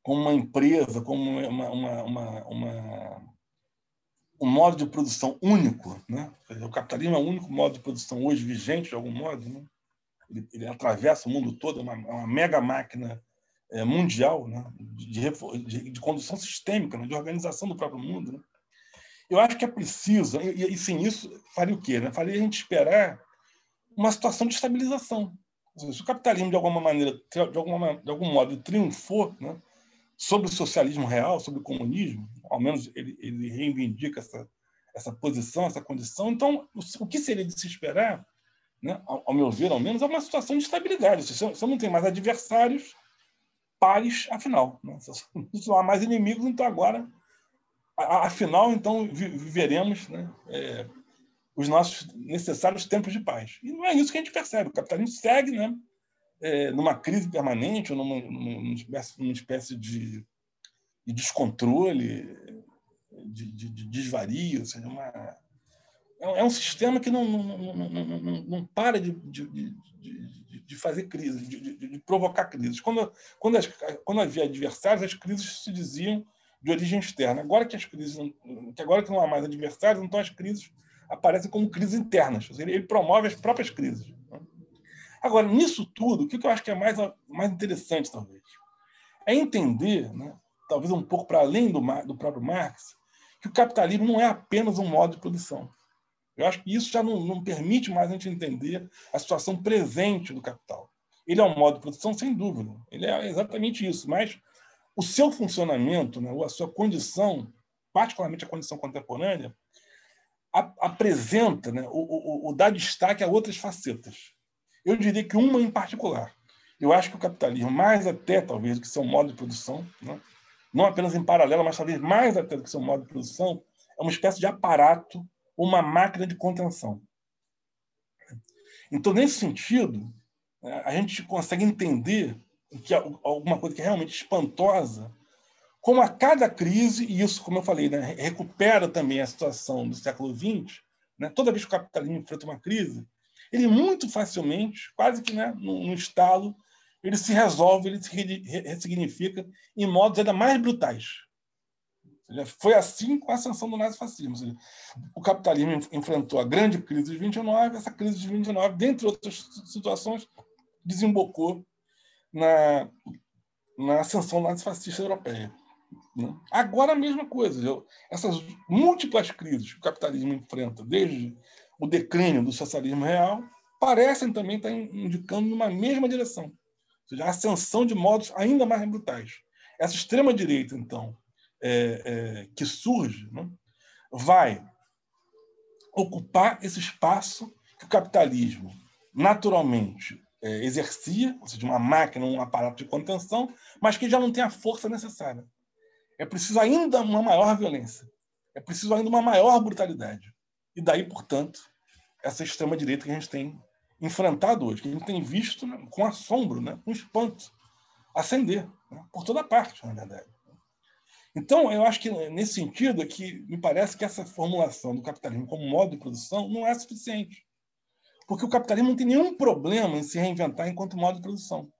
[SPEAKER 2] como uma empresa, como uma, uma, uma, uma um modo de produção único, né? o capitalismo é o único modo de produção hoje vigente de algum modo, né? Ele, ele atravessa o mundo todo, é uma, é uma mega máquina é, mundial né? de, de, de, condução sistêmica, né? de organização do próprio mundo. Né? Eu acho que é preciso, e, e sem isso faria o quê? Né? Faria a gente esperar uma situação de estabilização. Se o capitalismo, de alguma maneira, de, alguma, de algum modo, triunfou né? sobre o socialismo real, sobre o comunismo, ao menos ele, ele reivindica essa, essa posição, essa condição, então, o, o que seria de se esperar né, ao, ao, meu ver, ao menos, é uma situação de estabilidade. Você, você não tem mais adversários pares, afinal. Né? Não *laughs* há mais inimigos, então agora, afinal, então viveremos né, é, os nossos necessários tempos de paz. E não é isso que a gente percebe. O capitalismo segue né, é, numa crise permanente, ou numa, numa, espécie, numa espécie de, de descontrole, de, de, de desvario, ou seja, uma é, é um sistema que não, não, não, não, para de, de, de, de fazer crises, de, provocar crises. Quando, quando, as, quando havia adversários, as crises se diziam de origem externa. Agora que as crises, que agora que não há mais adversários, então as crises aparecem como crises internas. Ele, ele promove as próprias crises. Agora, nisso tudo, o que eu acho que é mais, mais interessante, talvez, é entender, né, talvez um pouco para além do, do próprio Marx, que o capitalismo não é apenas um modo de produção. Eu acho que isso já não, não permite mais a gente entender a situação presente do capital. Ele é um modo de produção, sem dúvida. Ele é exatamente isso. Mas o seu funcionamento, né, ou a sua condição, particularmente a condição contemporânea, apresenta, né, o, o, o dá destaque a outras facetas. Eu diria que uma em particular. Eu acho que o capitalismo, mais até talvez do que seu modo de produção, né, não apenas em paralelo, mas talvez mais até do que seu modo de produção, é uma espécie de aparato uma máquina de contenção. Então, nesse sentido, né, a gente consegue entender que alguma coisa que é realmente espantosa, como a cada crise, e isso, como eu falei, né, recupera também a situação do século XX, né, toda vez que o capitalismo enfrenta uma crise, ele muito facilmente, quase que né, no estalo, ele se resolve, ele se ressignifica em modos ainda mais brutais. Foi assim com a ascensão do nazifascismo. O capitalismo enfrentou a grande crise de 29, essa crise de 29, dentre outras situações, desembocou na, na ascensão nazifascista europeia. Né? Agora a mesma coisa. Essas múltiplas crises que o capitalismo enfrenta, desde o declínio do socialismo real, parecem também estar indicando numa mesma direção. Ou seja, a ascensão de modos ainda mais brutais. Essa extrema-direita, então, é, é, que surge né, vai ocupar esse espaço que o capitalismo naturalmente é, exercia, ou seja, uma máquina, um aparato de contenção, mas que já não tem a força necessária. É preciso ainda uma maior violência. É preciso ainda uma maior brutalidade. E daí, portanto, essa extrema-direita que a gente tem enfrentado hoje, que a gente tem visto né, com assombro, né, com espanto, ascender né, por toda parte, na verdade. Então, eu acho que nesse sentido aqui, me parece que essa formulação do capitalismo como modo de produção não é suficiente. Porque o capitalismo não tem nenhum problema em se reinventar enquanto modo de produção.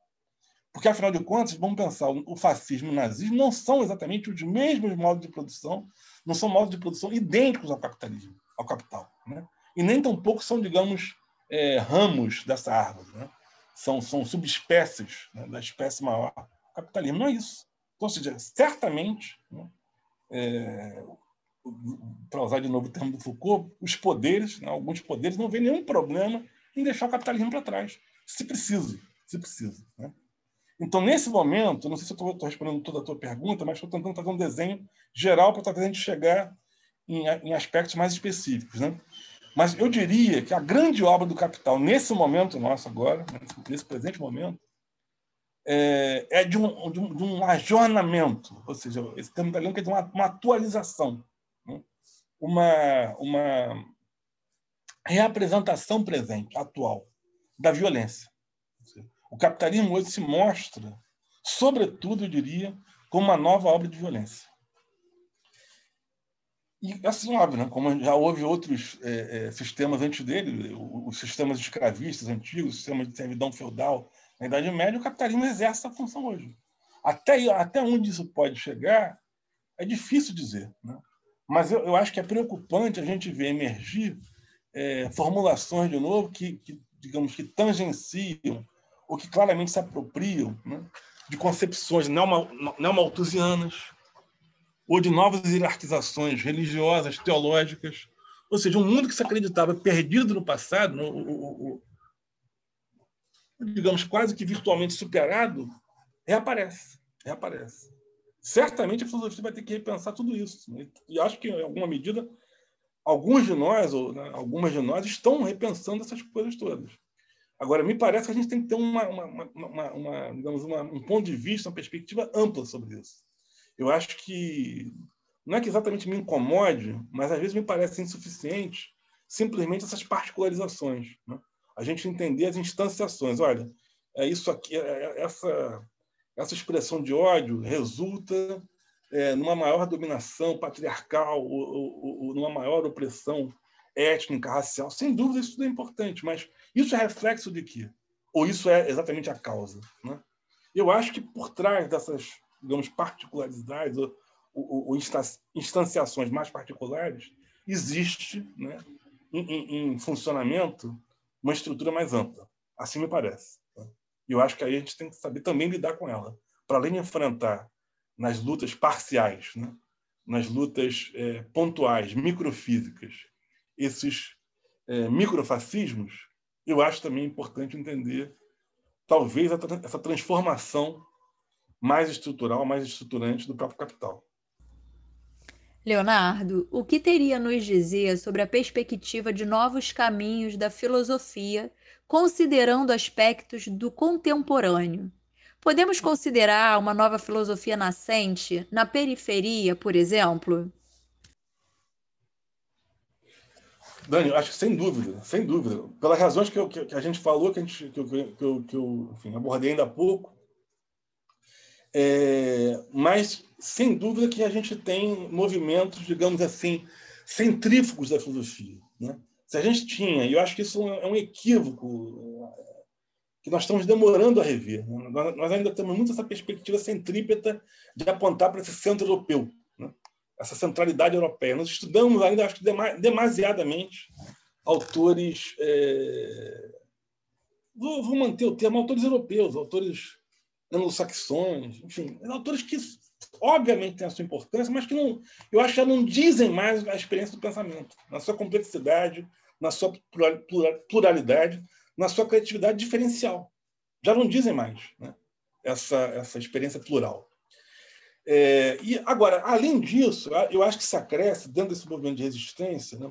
[SPEAKER 2] Porque, afinal de contas, vamos pensar, o fascismo e o nazismo não são exatamente os mesmos modos de produção, não são modos de produção idênticos ao capitalismo, ao capital. Né? E nem tampouco são, digamos, é, ramos dessa árvore. Né? São, são subespécies né, da espécie maior. O capitalismo não é isso. Seja, certamente, né, é, para usar de novo o termo do Foucault, os poderes, né, alguns poderes, não vêem nenhum problema em deixar o capitalismo para trás, se precisa, se precisa. Né? Então, nesse momento, não sei se estou respondendo toda a tua pergunta, mas estou tentando fazer um desenho geral para talvez a gente chegar em, em aspectos mais específicos. Né? Mas eu diria que a grande obra do capital, nesse momento nosso agora, nesse presente momento, é, é de, um, de, um, de um ajornamento, ou seja, esse termo italiano quer dizer uma, uma atualização, né? uma, uma reapresentação presente, atual, da violência. O capitalismo hoje se mostra, sobretudo, eu diria, como uma nova obra de violência. E, assim, óbvio, né? como já houve outros é, é, sistemas antes dele, os sistemas escravistas antigos, o sistema de servidão feudal na Idade Média, o capitalismo exerce essa função hoje. Até, até onde isso pode chegar é difícil dizer. Né? Mas eu, eu acho que é preocupante a gente ver emergir é, formulações, de novo, que, que, digamos, que tangenciam ou que claramente se apropriam né? de concepções neomalthusianas, ou de novas hierarquizações religiosas, teológicas. Ou seja, um mundo que se acreditava perdido no passado, no, o, o, digamos, quase que virtualmente superado, reaparece. reaparece. Certamente a filosofia vai ter que repensar tudo isso. Né? E acho que, em alguma medida, alguns de nós, ou né, algumas de nós, estão repensando essas coisas todas. Agora, me parece que a gente tem que ter uma, uma, uma, uma digamos, um ponto de vista, uma perspectiva ampla sobre isso eu acho que não é que exatamente me incomode, mas às vezes me parece insuficiente simplesmente essas particularizações. Né? A gente entender as instanciações. Olha, é isso aqui, é, é essa, essa expressão de ódio resulta é, numa maior dominação patriarcal ou, ou, ou, numa maior opressão étnica, racial. Sem dúvida, isso tudo é importante, mas isso é reflexo de quê? Ou isso é exatamente a causa? Né? Eu acho que por trás dessas digamos, particularidades ou, ou, ou instanciações mais particulares, existe né, em, em, funcionamento uma estrutura mais ampla. Assim me parece. Tá? E eu acho que aí a gente tem que saber também lidar com ela. Para além de enfrentar nas lutas parciais, né, nas lutas é, pontuais, microfísicas, esses é, microfascismos, eu acho também importante entender, talvez, essa transformação mais estrutural, mais estruturante do próprio capital.
[SPEAKER 1] Leonardo, o que teria nos dizer sobre a perspectiva de novos caminhos da filosofia, considerando aspectos do contemporâneo? Podemos considerar uma nova filosofia nascente na periferia, por exemplo?
[SPEAKER 2] Dani, acho que sem dúvida, sem dúvida. Pelas razões que, eu, que, a gente falou, que, a gente, que, eu, que eu, que eu enfim, abordei ainda há pouco, é, mas, sem dúvida, que a gente tem movimentos, digamos assim, centrífugos da filosofia. Né? Se a gente tinha, e eu acho que isso é um equívoco que nós estamos demorando a rever. Né? Nós ainda temos muito essa perspectiva centrípeta de apontar para esse centro europeu, né? essa centralidade europeia. Nós estudamos ainda, acho que demasiadamente, autores. É... Vou, vou manter o termo, autores europeus, autores anglo-saxões, enfim, autores que obviamente têm a sua importância, mas que não, eu acho que já não dizem mais a experiência do pensamento, na sua complexidade, na sua pluralidade, na sua criatividade diferencial. Já não dizem mais né? essa, essa experiência plural. É, e agora, além disso, eu acho que se acresce, dentro desse movimento de resistência, né,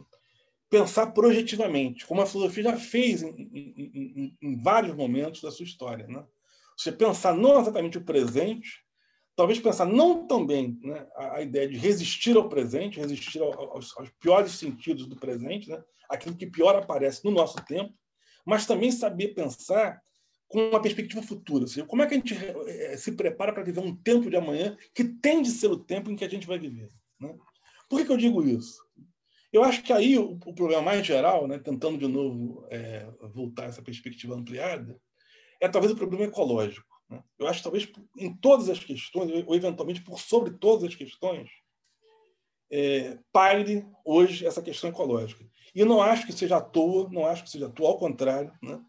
[SPEAKER 2] pensar projetivamente, como a filosofia já fez em, em, em, em vários momentos da sua história. Né? Você pensar não exatamente o presente, talvez pensar não também né, a, ideia de resistir ao presente, resistir ao, aos, aos, piores sentidos do presente, né, aquilo que pior aparece no nosso tempo, mas também saber pensar com uma perspectiva futura. Ou seja, como é que a gente é, se prepara para viver um tempo de amanhã que tem de ser o tempo em que a gente vai viver? Né? Por que, que eu digo isso? Eu acho que aí o, o problema mais geral, né, tentando de novo é, voltar a essa perspectiva ampliada, é talvez o problema ecológico. Né? Eu acho talvez em todas as questões, ou eventualmente por sobre todas as questões, é, hoje essa questão ecológica. E não acho que seja à toa, não acho que seja à toa, ao contrário, né?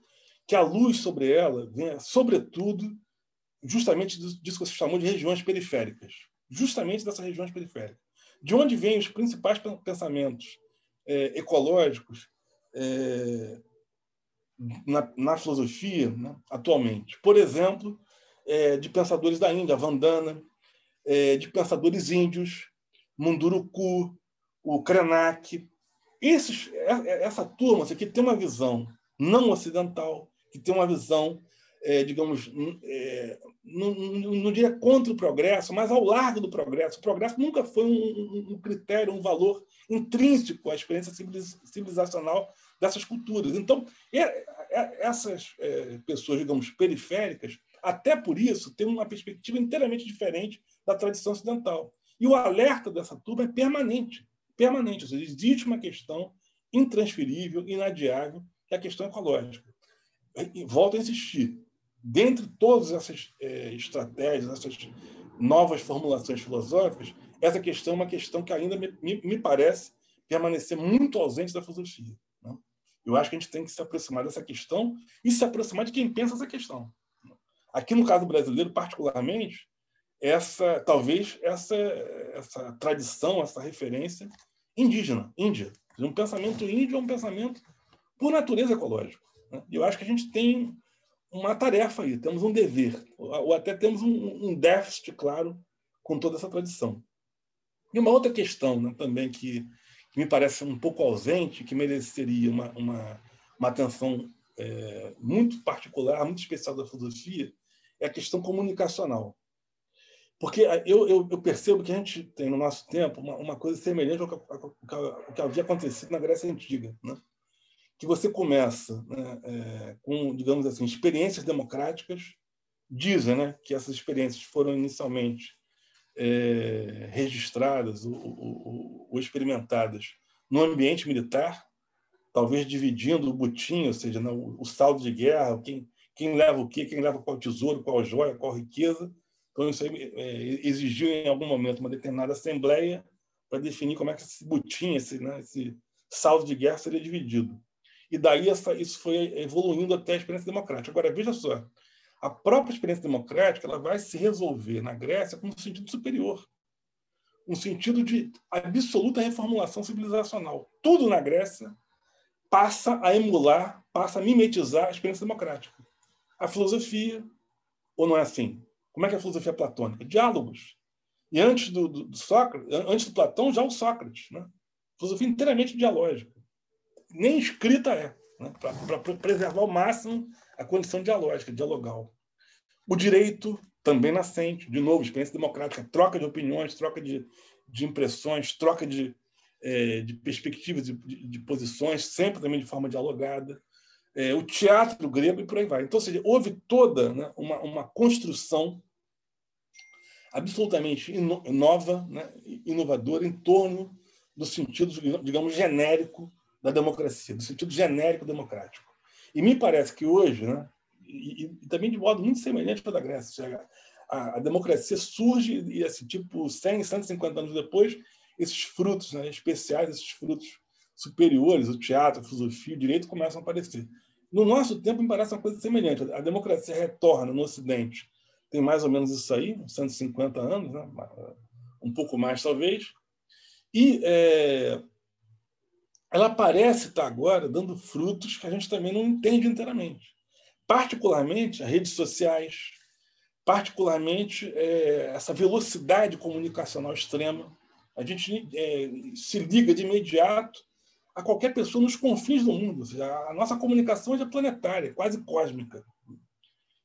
[SPEAKER 2] que a luz sobre ela venha, sobretudo, justamente disso que você chamou de regiões periféricas. Justamente dessas regiões periféricas. De onde vêm os principais pensamentos é, ecológicos é, na, na filosofia né, atualmente. Por exemplo, é, de pensadores da Índia, Vandana, é, de pensadores índios, Munduruku, o Krenak. Esses, é, é, essa turma que tem uma visão não ocidental, que tem uma visão, é, digamos, é, não, não, não, diria contra o progresso, mas ao largo do progresso. O progresso nunca foi um, um critério, um valor intrínseco à experiência civilizacional dessas culturas. Então, essas é, pessoas, digamos, periféricas, até por isso, têm uma perspectiva inteiramente diferente da tradição ocidental. E o alerta dessa turma é permanente. Permanente. Ou seja, existe uma questão intransferível, inadiável, que é a questão ecológica. E volto a insistir. Dentre todas essas é, estratégias, essas novas formulações filosóficas, essa questão é uma questão que ainda me, me parece permanecer muito ausente da filosofia. Eu acho que a gente tem que se aproximar dessa questão e se aproximar de quem pensa essa questão. Aqui no caso brasileiro, particularmente, essa talvez essa essa tradição, essa referência indígena, Índia. Um pensamento índio é um pensamento por natureza ecológico. Né? Eu acho que a gente tem uma tarefa aí, temos um dever, ou até temos um, um déficit, claro, com toda essa tradição. E uma outra questão né, também que, me parece um pouco ausente, que mereceria uma, uma, uma atenção é, muito particular, muito especial da filosofia, é a questão comunicacional. Porque eu, eu, eu, percebo que a gente tem no nosso tempo uma, uma coisa semelhante ao que, ao, ao que, havia acontecido na Grécia Antiga. Né? Que você começa né, é, com, digamos assim, experiências democráticas, dizem né, que essas experiências foram inicialmente é, registradas ou, ou, ou, experimentadas no ambiente militar, talvez dividindo o butim, ou seja, né, o, saldo de guerra, quem, quem leva o quê, quem leva qual tesouro, qual joia, qual riqueza, então, isso é, exigiu, em algum momento, uma determinada assembleia para definir como é que esse butim, esse, né, esse saldo de guerra seria dividido. E daí essa, isso foi evoluindo até a experiência democrática. Agora, veja só, a própria experiência democrática ela vai se resolver na Grécia com um sentido superior, um sentido de absoluta reformulação civilizacional. Tudo na Grécia passa a emular, passa a mimetizar a experiência democrática. A filosofia, ou não é assim? Como é que é a filosofia platônica? Diálogos. E antes do, do, do Sócrates, antes do Platão, já o Sócrates. Né? Filosofia inteiramente dialógica. Nem escrita é, né? para preservar ao máximo a condição dialógica, dialogal. O direito também nascente, de novo, experiência democrática, troca de opiniões, troca de, de impressões, troca de, é, de perspectivas, de, de, posições, sempre também de forma dialogada. É, o teatro grego e por aí vai. Então, seja, houve toda né, uma, uma construção absolutamente nova, né, inovadora, em torno do sentido, digamos, genérico da democracia, do sentido genérico democrático. E me parece que hoje, né, e, e também de modo muito semelhante ao da Grécia, a, a, democracia surge e, assim, tipo, 100, 150 anos depois, esses frutos né, especiais, esses frutos superiores, o teatro, a filosofia, o direito, começam a aparecer. No nosso tempo, me parece uma coisa semelhante. A democracia retorna no Ocidente tem mais ou menos isso aí, 150 anos, né? um pouco mais talvez, e é, ela parece estar agora dando frutos que a gente também não entende inteiramente. Particularmente as redes sociais, particularmente é, essa velocidade comunicacional extrema. A gente é, se liga de imediato a qualquer pessoa nos confins do mundo. A nossa comunicação é planetária, quase cósmica.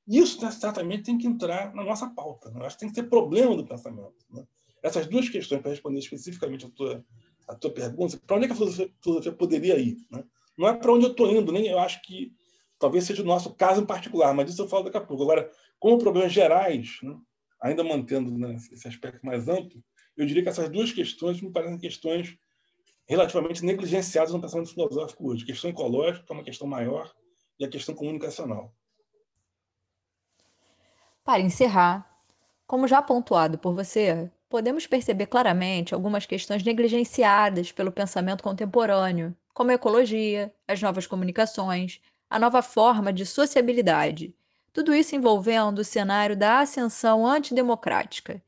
[SPEAKER 2] Isso né, certamente tem que entrar na nossa pauta. Né? Acho que tem que ser problema do pensamento. Né? Essas duas questões, para responder especificamente a tua, a tua pergunta, para onde é que a filosofia, poderia ir? Né? Não é para onde eu estou indo, nem eu acho que talvez seja o nosso caso em particular, mas isso eu falo daqui a pouco. Agora, como problemas gerais, né? ainda mantendo né, esse aspecto mais amplo, eu diria que essas duas questões me parecem questões relativamente negligenciadas no pensamento filosófico hoje. A questão ecológica, é uma questão maior, e a questão comunicacional.
[SPEAKER 1] Para encerrar, como já pontuado por você, podemos perceber claramente algumas questões negligenciadas pelo pensamento contemporâneo, como a ecologia, as novas comunicações, a nova forma de sociabilidade, tudo isso envolvendo o cenário da ascensão antidemocrática.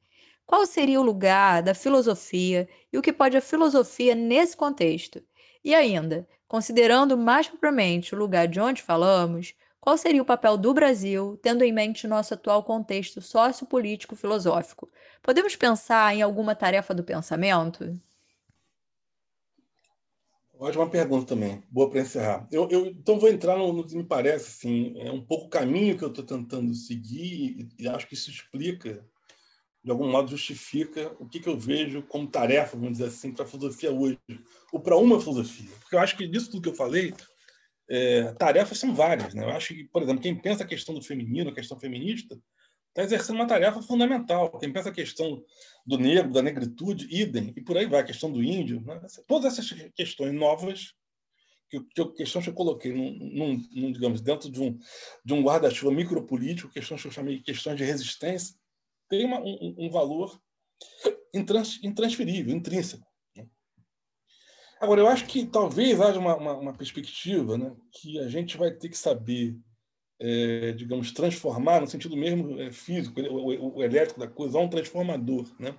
[SPEAKER 1] Qual seria o lugar da filosofia e o que pode a filosofia nesse contexto? E ainda, considerando mais propriamente o lugar de onde falamos, qual seria o papel do Brasil, tendo em mente nosso atual contexto sociopolítico-filosófico? Podemos pensar em alguma tarefa do pensamento?
[SPEAKER 2] Ótima pergunta também, boa para encerrar. Eu, eu, então vou entrar no, no que me parece assim, é um pouco o caminho que eu estou tentando seguir e, e, acho que isso explica, de algum modo justifica o que, que eu vejo como tarefa, vamos dizer assim, para a filosofia hoje, ou para uma filosofia. Porque eu acho que disso tudo que eu falei, é, tarefas são várias. Né? Eu acho que, por exemplo, quem pensa a questão do feminino, a questão feminista, está exercendo uma tarefa fundamental. Quem pensa a questão do negro, da negritude, idem, e por aí vai, a questão do índio. Né? Todas essas questões novas, que, que questões que eu coloquei num, num, num, digamos, dentro de um, de um guarda-chuva micropolítico, questões que eu chamei de questões de resistência, têm uma, um, um, valor intrans, intransferível, intrínseco. Agora, eu acho que talvez haja uma, uma, uma perspectiva né, que a gente vai ter que saber é, digamos, transformar no sentido mesmo é, físico, o, o, elétrico da coisa, a um transformador, né?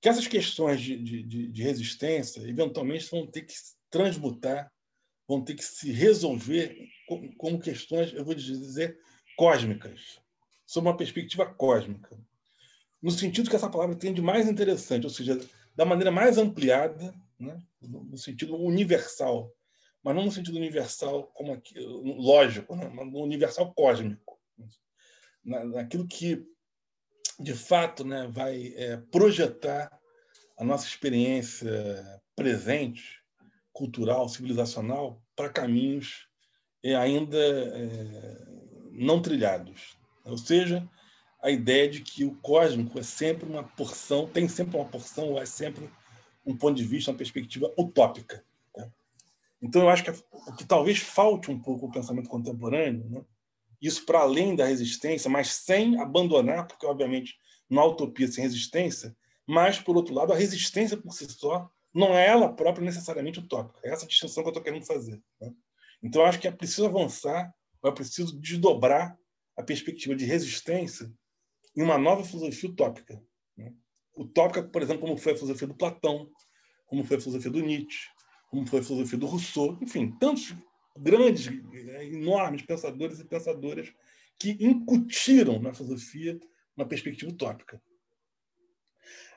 [SPEAKER 2] Que essas questões de, de, de resistência, eventualmente, vão ter que transmutar, vão ter que se resolver como questões, eu vou dizer, cósmicas, sob uma perspectiva cósmica. No sentido que essa palavra tem de mais interessante, ou seja, da maneira mais ampliada, né? no sentido universal, mas não no sentido universal como aqui, lógico, né? no universal cósmico, naquilo que de fato né, vai é, projetar a nossa experiência presente, cultural, civilizacional, para caminhos é, ainda é, não trilhados. Ou seja, a ideia de que o cósmico é sempre uma porção, tem sempre uma porção, ou é sempre um ponto de vista, uma perspectiva utópica. Então, eu acho que o que talvez falte um pouco o pensamento contemporâneo, né? isso para além da resistência, mas sem abandonar, porque, obviamente, não há utopia sem resistência, mas, por outro lado, a resistência por si só não é ela própria necessariamente utópica. É essa distinção que eu estou querendo fazer. Né? Então, eu acho que é preciso avançar, é preciso desdobrar a perspectiva de resistência em uma nova filosofia utópica. Né? Utópica, por exemplo, como foi a filosofia do Platão, como foi a filosofia do Nietzsche, como foi a filosofia do Rousseau, enfim, tantos grandes, enormes pensadores e pensadoras que incutiram na filosofia uma perspectiva utópica.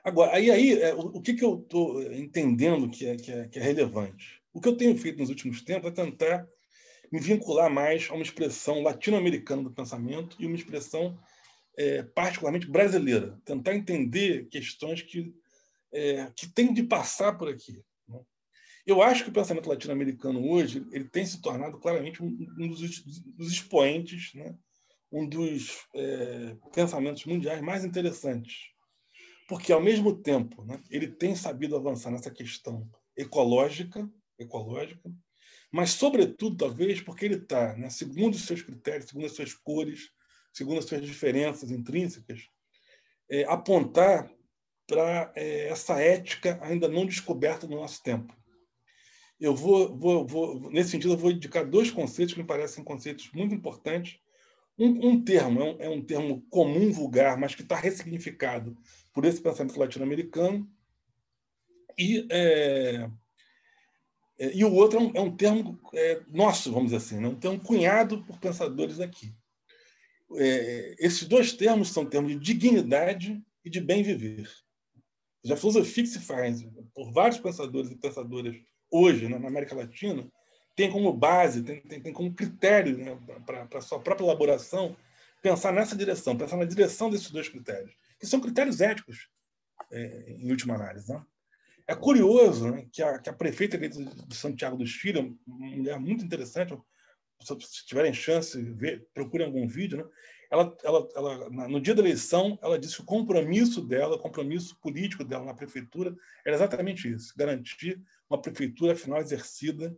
[SPEAKER 2] Agora, aí, aí é, o, que, que eu estou entendendo que é, que, é, que é relevante? O que eu tenho feito nos últimos tempos é tentar me vincular mais a uma expressão latino-americana do pensamento e uma expressão é, particularmente brasileira. Tentar entender questões que, é, que têm de passar por aqui. Eu acho que o pensamento latino-americano hoje ele tem se tornado claramente um dos, dos, expoentes, né? um dos é, pensamentos mundiais mais interessantes. Porque, ao mesmo tempo, né, ele tem sabido avançar nessa questão ecológica, ecológica mas, sobretudo, talvez, porque ele está, né, segundo os seus critérios, segundo as suas cores, segundo as suas diferenças intrínsecas, é, apontar para é, essa ética ainda não descoberta no nosso tempo eu vou, vou, vou, nesse sentido, eu vou indicar dois conceitos que me parecem conceitos muito importantes. Um, um termo é um, é um, termo comum, vulgar, mas que está ressignificado por esse pensamento latino-americano, e, é, é, e o outro é um, é um termo é, nosso, vamos dizer assim, né? um termo cunhado por pensadores aqui. É, esses dois termos são termos de dignidade e de bem viver. A filosofia que se faz por vários pensadores e pensadoras hoje né, na América Latina tem como base, tem, tem, tem como critério né, para a sua própria elaboração pensar nessa direção, pensar na direção desses dois critérios, que são critérios éticos, é, em última análise. Né? É curioso né, que, a, que a prefeita de Santiago dos Filhos, uma mulher muito interessante, se tiverem chance, procurem algum vídeo, né? ela, ela, ela, no dia da eleição, ela disse que o compromisso dela, o compromisso político dela na prefeitura, era exatamente isso: garantir uma prefeitura, afinal, exercida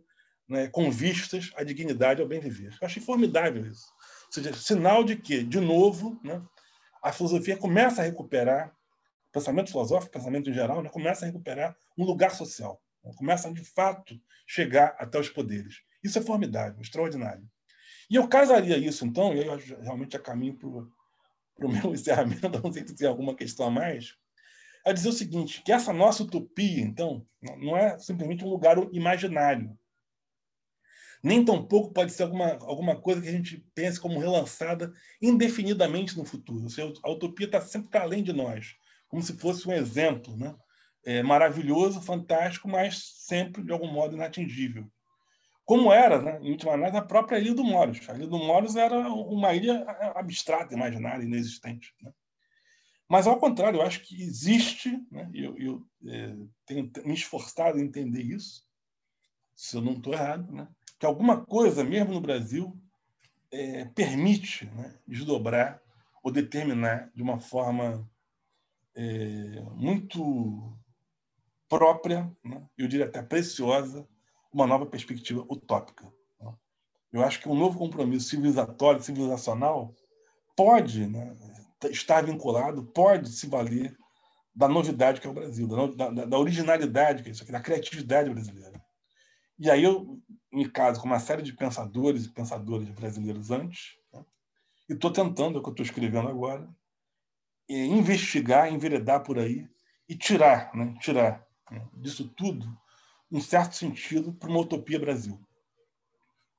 [SPEAKER 2] né, com vistas à dignidade e ao bem viver. Eu achei formidável isso. Ou seja, sinal de que, de novo, né, a filosofia começa a recuperar, o pensamento filosófico, o pensamento em geral, né, começa a recuperar um lugar social, né, começa, de fato, chegar até os poderes. Isso é formidável, extraordinário. E eu casaria isso, então, e eu realmente a caminho para o meu *laughs* encerramento, não sei se tem alguma questão a mais, a dizer o seguinte, que essa nossa utopia, então, não é simplesmente um lugar imaginário. Nem tampouco pode ser alguma, alguma coisa que a gente pense como relançada indefinidamente no futuro. Ou seja, a utopia está sempre para além de nós, como se fosse um exemplo né? é, maravilhoso, fantástico, mas sempre, de algum modo, inatingível. Como era, né, em última análise, a própria Ilha do Moros. A Ilha do Moros era uma ilha abstrata, imaginária, inexistente. Né? Mas, ao contrário, eu acho que existe, né, eu, eu é, tenho me esforçado em entender isso, se eu não estou errado, né, que alguma coisa, mesmo no Brasil, é, permite né, desdobrar ou determinar de uma forma é, muito própria, né, eu diria até preciosa, uma nova perspectiva utópica. Eu acho que um novo compromisso civilizatório, civilizacional, pode né, estar vinculado, pode se valer da novidade que é o Brasil, da, da, da originalidade que é isso aqui, da criatividade brasileira. E aí eu me caso com uma série de pensadores e pensadoras brasileiros antes, né? e estou tentando, é o que eu estou escrevendo agora, é investigar, enveredar por aí e tirar, né? tirar né? disso tudo um certo sentido para uma utopia Brasil.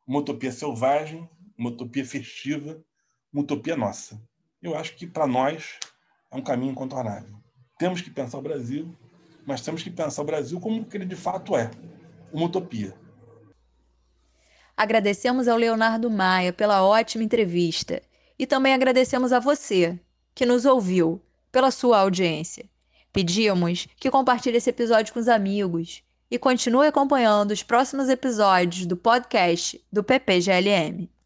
[SPEAKER 2] Uma utopia selvagem, uma utopia festiva, uma utopia nossa. Eu acho que para nós é um caminho incontornável. Temos que pensar o Brasil, mas temos que pensar o Brasil como ele de fato é, uma utopia.
[SPEAKER 1] Agradecemos ao Leonardo Maia pela ótima entrevista e também agradecemos a você, que nos ouviu, pela sua audiência. Pedimos que compartilhe esse episódio com os amigos e continue acompanhando os próximos episódios do podcast do PPGLM.